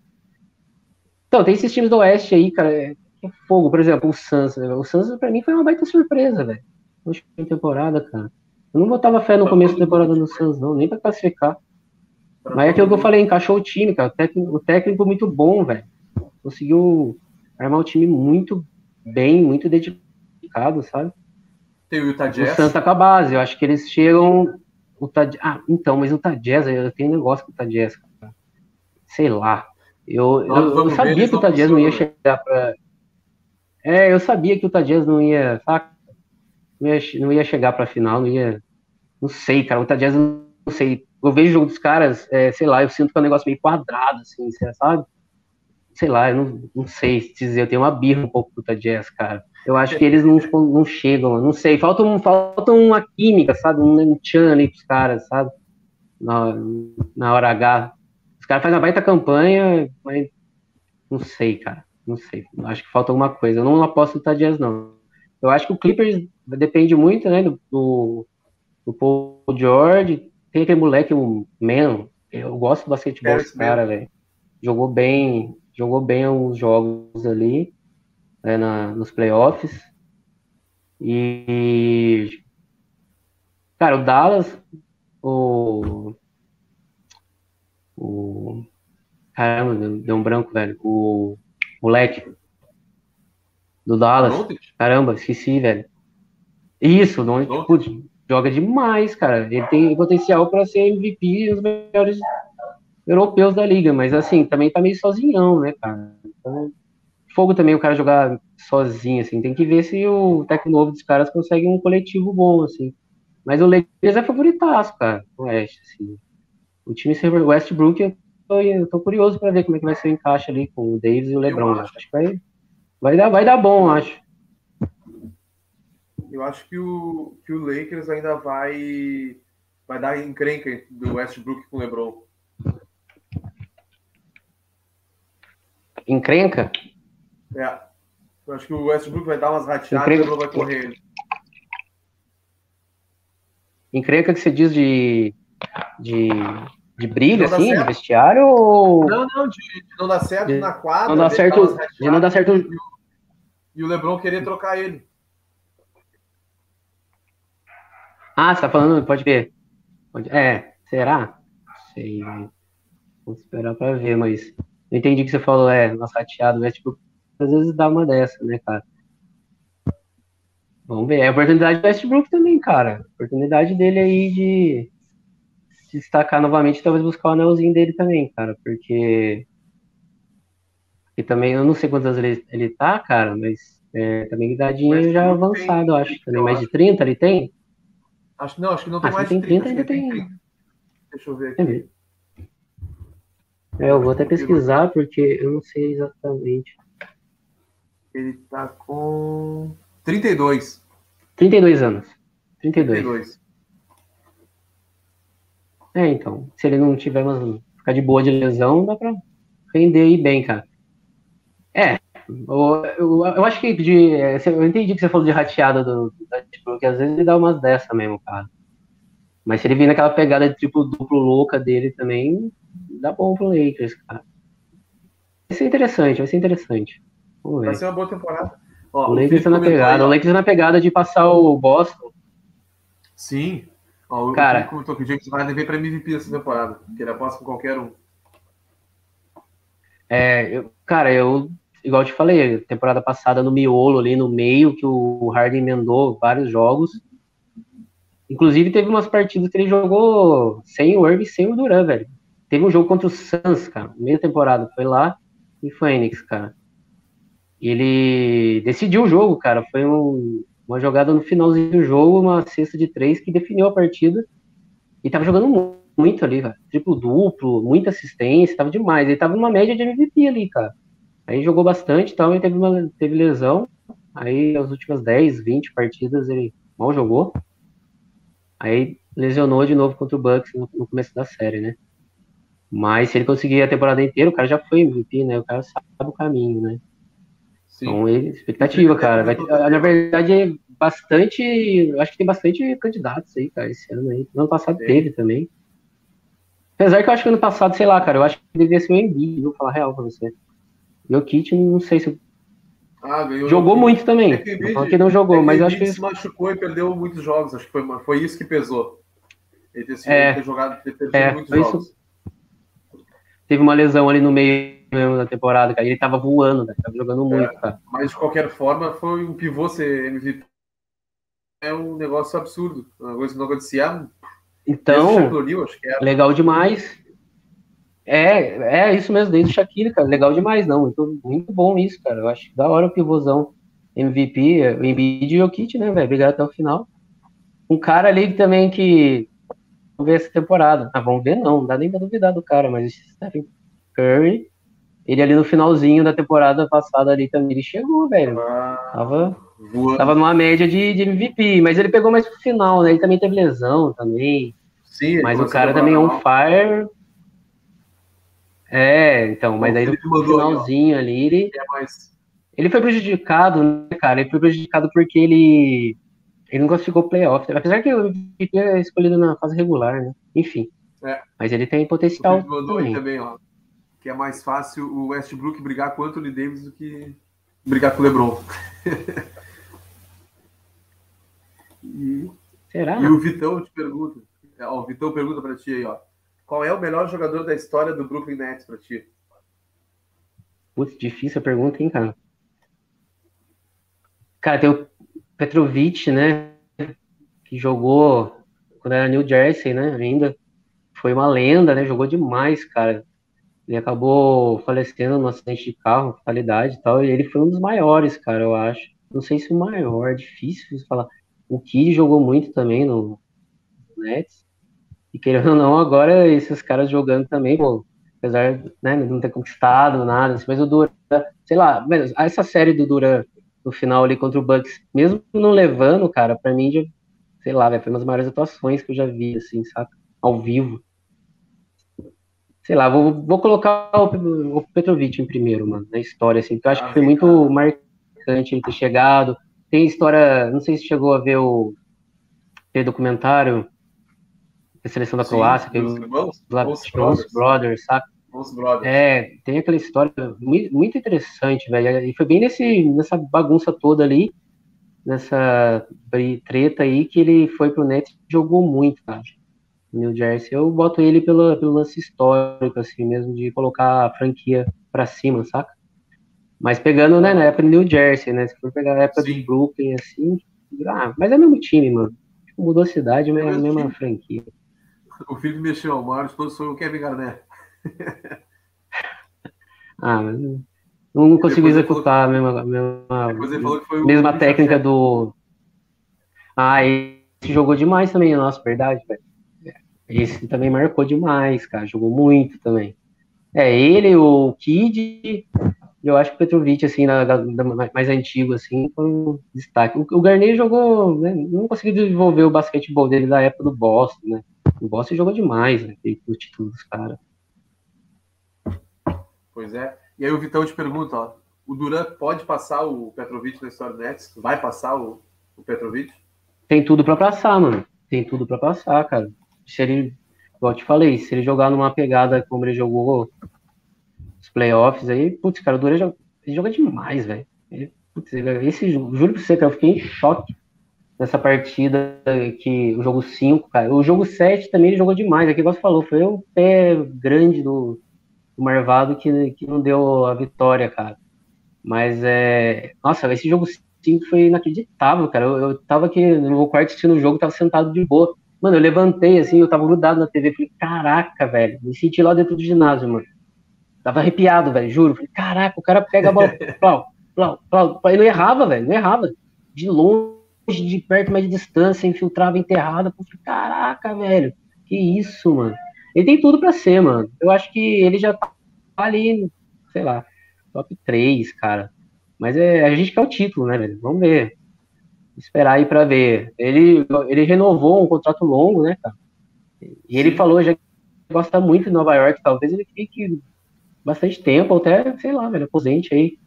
[SPEAKER 3] Então, tem esses times do Oeste aí, cara. É, é fogo, por exemplo, o Suns. Né? O Suns, pra mim, foi uma baita surpresa, velho última temporada, cara. Eu não botava fé no começo da temporada no Suns, não, nem pra classificar. Mas é aquilo que eu falei, encaixou o time, cara. O técnico, o técnico muito bom, velho. Conseguiu armar o time muito bem, muito dedicado, sabe?
[SPEAKER 2] Tem o Utah Jazz.
[SPEAKER 3] O Suns tá com a base. Eu acho que eles chegam. O Utah, ah, então, mas o Utah Jazz, eu tenho um negócio com o Utah Jazz, cara. Sei lá. Eu, eu, eu sabia que o Utah Jazz não ia chegar pra. É, eu sabia que o Utah Jazz não ia, saca? Não ia, não ia chegar pra final, não ia. Não sei, cara. O Utah Jazz, não sei. Eu vejo o jogo dos caras, é, sei lá, eu sinto que é um negócio meio quadrado, assim, sabe? Sei lá, eu não, não sei dizer, eu tenho uma birra um pouco do Utah Jazz, cara. Eu acho que eles não, não chegam, não sei. Falta, um, falta uma química, sabe? Um, um tchan ali pros caras, sabe? Na, na hora H. Os caras fazem uma baita campanha, mas não sei, cara. Não sei. Acho que falta alguma coisa. Eu não aposto no Utah Jazz, não. Eu acho que o Clippers depende muito, né, do, do, do Paul George. Tem aquele moleque, o Man. Eu gosto do basquetebol desse cara, velho. Jogou bem, jogou bem alguns jogos ali né, na, nos playoffs. E cara, o Dallas, o o caramba, deu um branco, velho. O moleque do Dallas. Caramba, esqueci, velho. Isso, não, joga demais, cara. Ele tem potencial para ser MVP dos melhores europeus da liga, mas assim, também tá meio sozinhão, né, cara? Então, fogo também o cara jogar sozinho, assim. Tem que ver se o técnico novo dos caras consegue um coletivo bom, assim. Mas o Lakers é favoritaço, cara, o Oeste, assim. O time Westbrook, eu tô, eu tô curioso para ver como é que vai ser o encaixe ali com o Davis e o LeBron. Acho. acho. que vai, vai, dar, vai dar bom, acho.
[SPEAKER 2] Eu acho que o, que o Lakers ainda vai vai dar encrenca do Westbrook com o LeBron.
[SPEAKER 3] Encrenca?
[SPEAKER 2] É. Eu acho que o Westbrook vai dar umas rateadas encrenca... e o LeBron vai correr ele.
[SPEAKER 3] Encrenca que você diz de, de, de briga, assim, de vestiário? Ou...
[SPEAKER 2] Não, não, de, de não dar certo de, na quadra.
[SPEAKER 3] Não dar certo, de não dar certo.
[SPEAKER 2] E o, e o LeBron querer trocar ele.
[SPEAKER 3] Ah, você tá falando, pode ver. É, será? Sei, Vamos esperar pra ver, mas. Não entendi o que você falou, é, nossa rateado, mas tipo, às vezes dá uma dessa, né, cara? Vamos ver. É a oportunidade do Westbrook também, cara. Oportunidade dele aí de destacar novamente, talvez buscar o anelzinho dele também, cara, porque. E também, eu não sei quantas ele, ele tá, cara, mas é, também idadinha já avançado, eu acho. Também mais de 30 ele tem?
[SPEAKER 2] Acho, não, acho que não tem ah, mais de 30. 30 ainda tem. 30. Deixa eu ver aqui.
[SPEAKER 3] É, eu vou até pesquisar, porque eu não sei exatamente.
[SPEAKER 2] Ele tá com 32.
[SPEAKER 3] 32 anos. 32. 32. É, então. Se ele não tiver uma, ficar de boa de lesão, dá pra render aí bem, cara. É, eu, eu, eu, acho que de, eu entendi que você falou de rateada do, porque às vezes ele dá umas dessa mesmo, cara. Mas se ele vir naquela pegada de triplo duplo louca dele também, dá bom pro Lakers, cara. Vai ser interessante, vai ser interessante.
[SPEAKER 2] Vamos ver. Vai ser uma boa temporada.
[SPEAKER 3] Ó, o Lakers tá na pegada, aí, o Lakers tá na pegada de passar o Boston.
[SPEAKER 2] Sim. Ó, o cara, comentou que o James Harden veio pra MVP essa temporada, que ele aposta com qualquer um.
[SPEAKER 3] É, eu, cara, eu igual eu te falei, temporada passada no miolo ali, no meio, que o Harden emendou vários jogos. Inclusive, teve umas partidas que ele jogou sem o Irving e sem o Duran, velho. Teve um jogo contra o Suns, cara, meia temporada. Foi lá em Phoenix, cara. Ele decidiu o jogo, cara. Foi um, uma jogada no finalzinho do jogo, uma cesta de três que definiu a partida. E tava jogando muito, muito ali, cara. Triplo duplo, muita assistência, tava demais. Ele tava numa média de MVP ali, cara. Aí jogou bastante tal, e teve, uma, teve lesão. Aí as últimas 10, 20 partidas ele mal jogou. Aí lesionou de novo contra o Bucks no, no começo da série, né? Mas se ele conseguir a temporada inteira, o cara já foi MVP, né? O cara sabe o caminho, né? Sim. Então, expectativa, cara. Vai, na verdade, é bastante. Acho que tem bastante candidatos aí, cara, esse ano aí. No ano passado teve também. Apesar que eu acho que ano passado, sei lá, cara, eu acho que deveria ser o Embiid, vou falar real pra você. Meu kit, não sei se. Ah, jogou muito também. É que, não jogou, é que mas acho que.
[SPEAKER 2] se machucou e perdeu muitos jogos. Acho que foi, foi isso que pesou. Ele ter, é, ter jogado, ter perdido é, muitos jogos. Isso.
[SPEAKER 3] Teve uma lesão ali no meio da temporada, cara. Ele tava voando, né? Tava jogando é, muito, cara.
[SPEAKER 2] Mas de qualquer forma, foi um pivô ser MVP. É um negócio absurdo. Uma coisa que não acontecia.
[SPEAKER 3] Então, legal demais. É, é isso mesmo, desde o Shaqiri, cara. Legal demais, não. Muito, muito bom isso, cara. Eu acho da hora o pivôzão MVP, o Embiid e o Kit, né, velho? Obrigado até o final. Um cara ali também que. Vamos ver essa temporada. Ah, vamos ver, não. Não dá nem pra duvidar do cara, mas o Stephen Curry, ele ali no finalzinho da temporada passada ali também, ele chegou, velho. Ah, tava, tava numa média de, de MVP, mas ele pegou mais pro final, né? Ele também teve lesão também. Sim, mas o cara também é on fire é, então, mas aí no finalzinho ali, ele, é mais... ele foi prejudicado, né, cara? Ele foi prejudicado porque ele, ele não classificou playoff. Apesar que o MVP é escolhido na fase regular, né? Enfim. É. Mas ele tem potencial. O também. também,
[SPEAKER 2] ó. Que é mais fácil o Westbrook brigar com o Anthony Davis do que brigar com o LeBron. e,
[SPEAKER 3] Será?
[SPEAKER 2] E o Vitão te pergunta. Ó, o Vitão pergunta pra ti aí, ó. Qual é o melhor jogador da história do Brooklyn Nets para ti?
[SPEAKER 3] Putz, difícil a pergunta, hein, cara? Cara, tem o Petrovic, né? Que jogou quando era New Jersey, né? Ainda foi uma lenda, né? Jogou demais, cara. Ele acabou falecendo no acidente de carro, fatalidade e tal. E ele foi um dos maiores, cara, eu acho. Não sei se o maior, é difícil falar. O Kid jogou muito também no, Nets. E querendo ou não, agora esses caras jogando também, pô, apesar né, de não ter conquistado nada, assim, mas o Duran, sei lá, essa série do Duran no final ali contra o Bucks, mesmo não levando, cara, pra mim, já, sei lá, foi uma das maiores atuações que eu já vi, assim, saca? Ao vivo. Sei lá, vou, vou colocar o, o Petrovic em primeiro, mano, na história, assim, porque eu acho que foi muito marcante ele ter chegado. Tem história, não sei se chegou a ver o documentário da seleção da Croácia, que os irmãos, Brothers, Brothers, saca? Brothers. É, tem aquela história muito interessante, velho. E foi bem nesse, nessa bagunça toda ali, nessa treta aí, que ele foi pro Nets e jogou muito, cara. New Jersey. Eu boto ele pelo, pelo lance histórico, assim mesmo, de colocar a franquia pra cima, saca? Mas pegando, né, na época do New Jersey, né? Se for pegar a época Sim. do Brooklyn, assim. Ah, mas é o mesmo time, mano. Tipo, mudou a cidade, mas é a mesma time. franquia.
[SPEAKER 2] O Felipe mexeu mar, todos foi o Kevin Garnett.
[SPEAKER 3] ah, mas não consigo executar a mesma, mesma, mesma técnica do. Ah, esse jogou demais também, nossa, verdade, velho. Esse também marcou demais, cara. Jogou muito também. É, ele, o Kid, eu acho que o Petrovic, assim, na, na, mais antigo, assim, foi um destaque. O, o Garnet jogou, né, não conseguiu desenvolver o basquetebol dele da época do Boston, né? O Boston jogou demais, né? O título dos caras.
[SPEAKER 2] Pois é. E aí o Vitão te pergunta, ó, o Duran pode passar o Petrovic na história do Nets? Vai passar o, o Petrovic?
[SPEAKER 3] Tem tudo para passar, mano. Tem tudo para passar, cara. Se ele, igual eu te falei, se ele jogar numa pegada como ele jogou os playoffs aí, putz, cara, o Duran joga, joga demais, velho. Esse juro pra você, cara, eu fiquei em choque nessa partida que o jogo 5, cara. O jogo 7 também ele jogou demais. Aqui você falou, foi o pé grande do, do Marvado que, que não deu a vitória, cara. Mas é. Nossa, esse jogo 5 foi inacreditável, cara. Eu, eu tava aqui no meu quarto assistindo o jogo, tava sentado de boa. Mano, eu levantei assim, eu tava grudado na TV. Falei, caraca, velho. Me senti lá dentro do ginásio, mano. Tava arrepiado, velho, juro. Falei, caraca, o cara pega a bola. plau, plau, plau. Ele não errava, velho, não errava. De longe de perto, mas de distância, infiltrava enterrada. Pô, caraca, velho, que isso, mano. Ele tem tudo para ser, mano. Eu acho que ele já tá ali, sei lá, top 3, cara. Mas é, a gente quer o título, né, velho? Vamos ver. Esperar aí para ver. Ele, ele renovou um contrato longo, né, cara? E ele falou já que gosta muito de Nova York. Talvez ele fique bastante tempo, até, sei lá, velho, aposente aí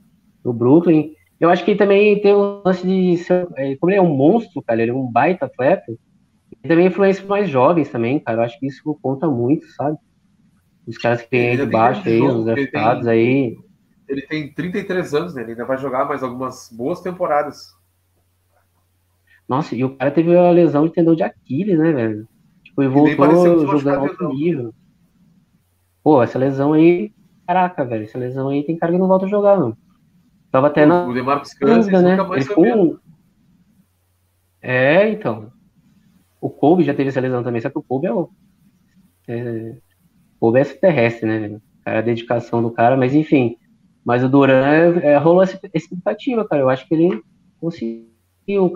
[SPEAKER 3] no Brooklyn. Eu acho que também tem o lance de ser, é, como ele é um monstro, cara, ele é um baita atleta, ele também influencia mais jovens também, cara. Eu acho que isso conta muito, sabe? Os caras que vêm aí de baixo aí, os draftados aí.
[SPEAKER 2] Ele tem 33 anos, né? Ele ainda vai jogar mais algumas boas temporadas.
[SPEAKER 3] Nossa, e o cara teve a lesão de tendão de Aquiles, né, velho? Tipo, ele voltou jogando alto nível. Pô, essa lesão aí, caraca, velho, essa lesão aí tem cara que não volta a jogar, não. Tava até na.
[SPEAKER 2] O Demarcus Cousins
[SPEAKER 3] né? Ele ficou... É, então. O Kobe já teve essa lesão também, só que o Kobe é o. É... O Kobe é terrestre, né? Cara, a dedicação do cara, mas enfim. Mas o Duran é, é, rolou essa expectativa, cara. Eu acho que ele conseguiu,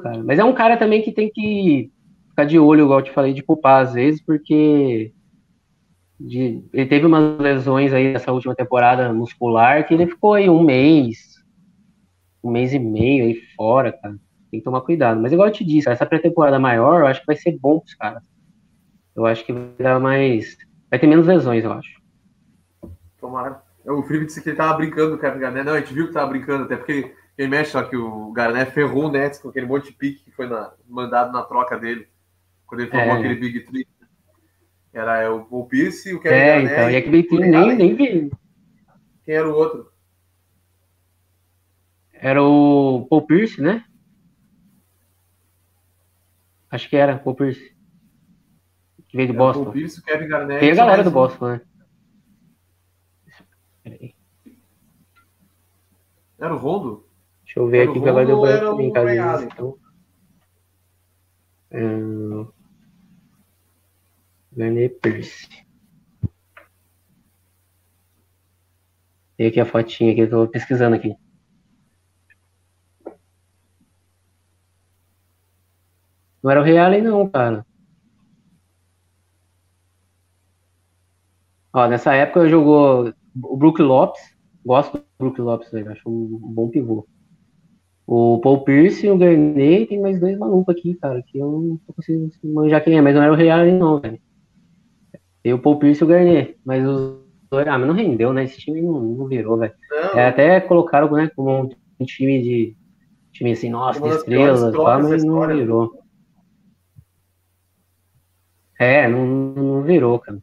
[SPEAKER 3] cara. Mas é um cara também que tem que ficar de olho, igual eu te falei, de poupar às vezes, porque de, ele teve umas lesões aí nessa última temporada muscular que ele ficou aí um mês, um mês e meio aí fora, cara. Tem que tomar cuidado. Mas igual eu te disse, essa pré-temporada maior, eu acho que vai ser bom pros caras. Eu acho que vai dar mais. Vai ter menos lesões, eu acho.
[SPEAKER 2] Tomara. O Felipe disse que ele tava brincando Kevin Garnett. Não, a gente viu que tava brincando, até porque ele mexe só que o Garnett ferrou o Nets com aquele monte de pique que foi na, mandado na troca dele. Quando ele formou é. aquele Big Three. Era o Paul Pierce e o Kevin
[SPEAKER 3] é,
[SPEAKER 2] Garnett.
[SPEAKER 3] Então, e aquele Three nem, nem vi.
[SPEAKER 2] Quem era o outro?
[SPEAKER 3] Era o Paul Pierce, né? Acho que era Paul Pierce. Que veio do era Boston. Paul
[SPEAKER 2] Pierce, Kevin Garnett.
[SPEAKER 3] Tem a galera do Boston, né?
[SPEAKER 2] Peraí. Era o Rondo?
[SPEAKER 3] Deixa eu ver aqui que agora deu em brincar de então. É, um... Garnier Percy. Tem aqui a fotinha que eu estou pesquisando aqui. Não era o Reale, não, cara. Ó, nessa época jogou o Brook Lopes. Gosto do Brook Lopes, velho. acho um bom pivô. O Paul Pierce, o Garnet, tem mais dois malucos aqui, cara, que eu não tô conseguindo manjar quem é, mas não era o Real não, velho. Tem o Paul Pierce e o Garnet, mas os dois, ah, mas não rendeu, né? Esse time não, não virou, velho. É, até colocaram, né, como um time de, time assim, nossa, de estrelas, mas não virou. É, não, não virou, cara.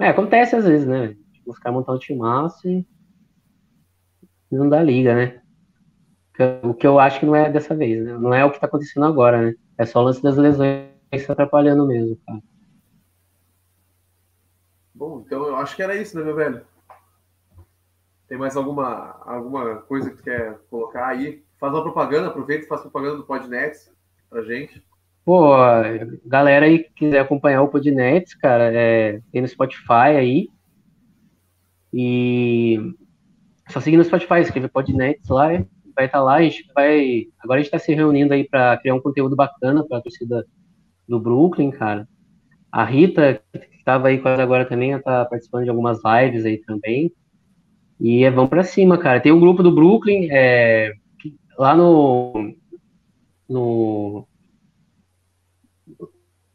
[SPEAKER 3] É, acontece às vezes, né? Os caras montar um time massa e não dá liga, né? O que eu acho que não é dessa vez, né? Não é o que tá acontecendo agora, né? É só o lance das lesões tá atrapalhando mesmo, cara.
[SPEAKER 2] Bom, então eu acho que era isso, né, meu velho? Tem mais alguma, alguma coisa que tu quer colocar aí? Faz uma propaganda, aproveita e faz propaganda do Podnext pra gente.
[SPEAKER 3] Pô, galera aí que quiser acompanhar o Podnets, cara, é, tem no Spotify aí. E só seguir no Spotify, escrever Podnets lá, vai estar tá lá. A gente vai. Agora a gente está se reunindo aí para criar um conteúdo bacana para a torcida do Brooklyn, cara. A Rita, que estava aí quase agora também, está participando de algumas lives aí também. E é, vamos para cima, cara. Tem um grupo do Brooklyn, é, lá no, no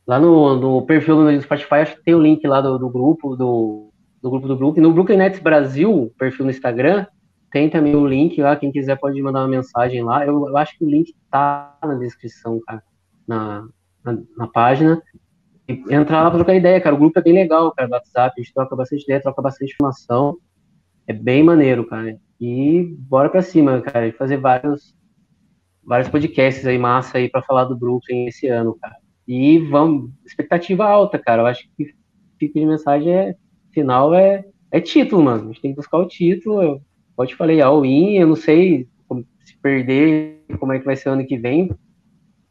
[SPEAKER 3] Lá no, no perfil do Spotify, acho que tem o link lá do, do grupo, do, do grupo do Brooklyn. No Brooklyn Nets Brasil, perfil no Instagram, tem também o link lá, quem quiser pode mandar uma mensagem lá. Eu, eu acho que o link tá na descrição, cara, na, na, na página. E entrar lá pra trocar ideia, cara. O grupo é bem legal, cara, do WhatsApp. A gente troca bastante ideia, troca bastante informação. É bem maneiro, cara. E bora pra cima, cara. E fazer vários, vários podcasts aí, massa aí, pra falar do Brooklyn esse ano, cara. E vamos, expectativa alta, cara. Eu acho que fica de mensagem é, final é, é título, mano. A gente tem que buscar o título. Eu, eu te falei, all-in, eu não sei como, se perder, como é que vai ser ano que vem.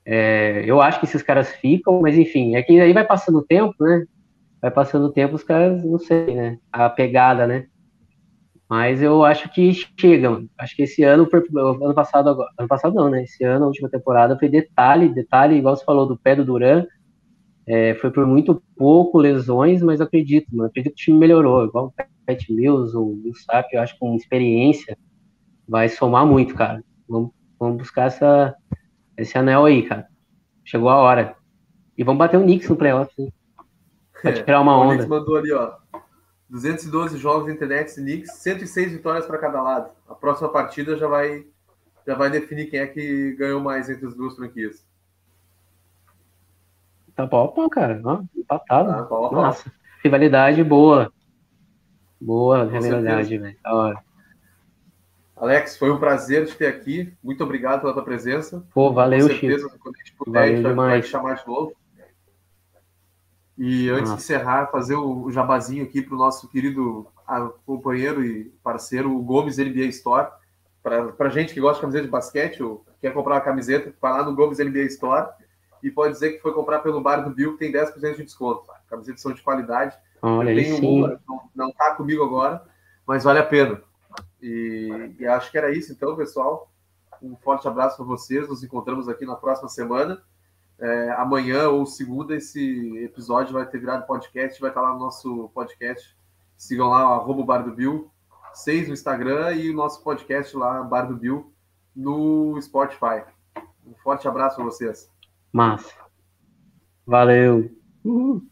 [SPEAKER 3] É, eu acho que esses caras ficam, mas enfim, é que aí vai passando o tempo, né? Vai passando o tempo, os caras, não sei, né? A pegada, né? Mas eu acho que chega, mano. Acho que esse ano, ano passado ano passado não, né? Esse ano, a última temporada, foi detalhe, detalhe, igual você falou do pé do Duran. É, foi por muito pouco lesões, mas acredito, mano. Acredito que o time melhorou. Igual o Pat Mills, o Sap, eu acho que com experiência vai somar muito, cara. Vamos, vamos buscar essa, esse anel aí, cara. Chegou a hora. E vamos bater o Knicks no playoff, hein? Pra é, tirar uma onda. O
[SPEAKER 2] mandou ali, ó. 212 jogos entre Nets e Knicks, 106 vitórias para cada lado. A próxima partida já vai já vai definir quem é que ganhou mais entre as duas franquias.
[SPEAKER 3] Tá pau pau, cara. empatado. Tá, pau, Nossa, pau. rivalidade boa. Boa rivalidade, velho. Da hora.
[SPEAKER 2] Alex, foi um prazer te ter aqui. Muito obrigado pela tua presença.
[SPEAKER 3] Pô, valeu, Com certeza, Chico.
[SPEAKER 2] quando a gente puder, valeu a gente vai te chamar de novo. E antes de encerrar, fazer o jabazinho aqui para o nosso querido companheiro e parceiro, o Gomes NBA Store. Para gente que gosta de camiseta de basquete ou quer comprar uma camiseta, vai lá no Gomes NBA Store e pode dizer que foi comprar pelo bar do Bill, que tem 10% de desconto. Camisetas são de qualidade.
[SPEAKER 3] Olha Eu tenho uma,
[SPEAKER 2] não, está comigo agora, mas vale a pena. E, e acho que era isso, então, pessoal. Um forte abraço para vocês. Nos encontramos aqui na próxima semana é, amanhã ou segunda esse episódio vai ter virado podcast, vai estar lá no nosso podcast. Sigam lá, arroba Bar do Bill, 6 no Instagram e o nosso podcast lá, Bar do Bill, no Spotify. Um forte abraço para vocês.
[SPEAKER 3] Massa. Valeu. Uhum.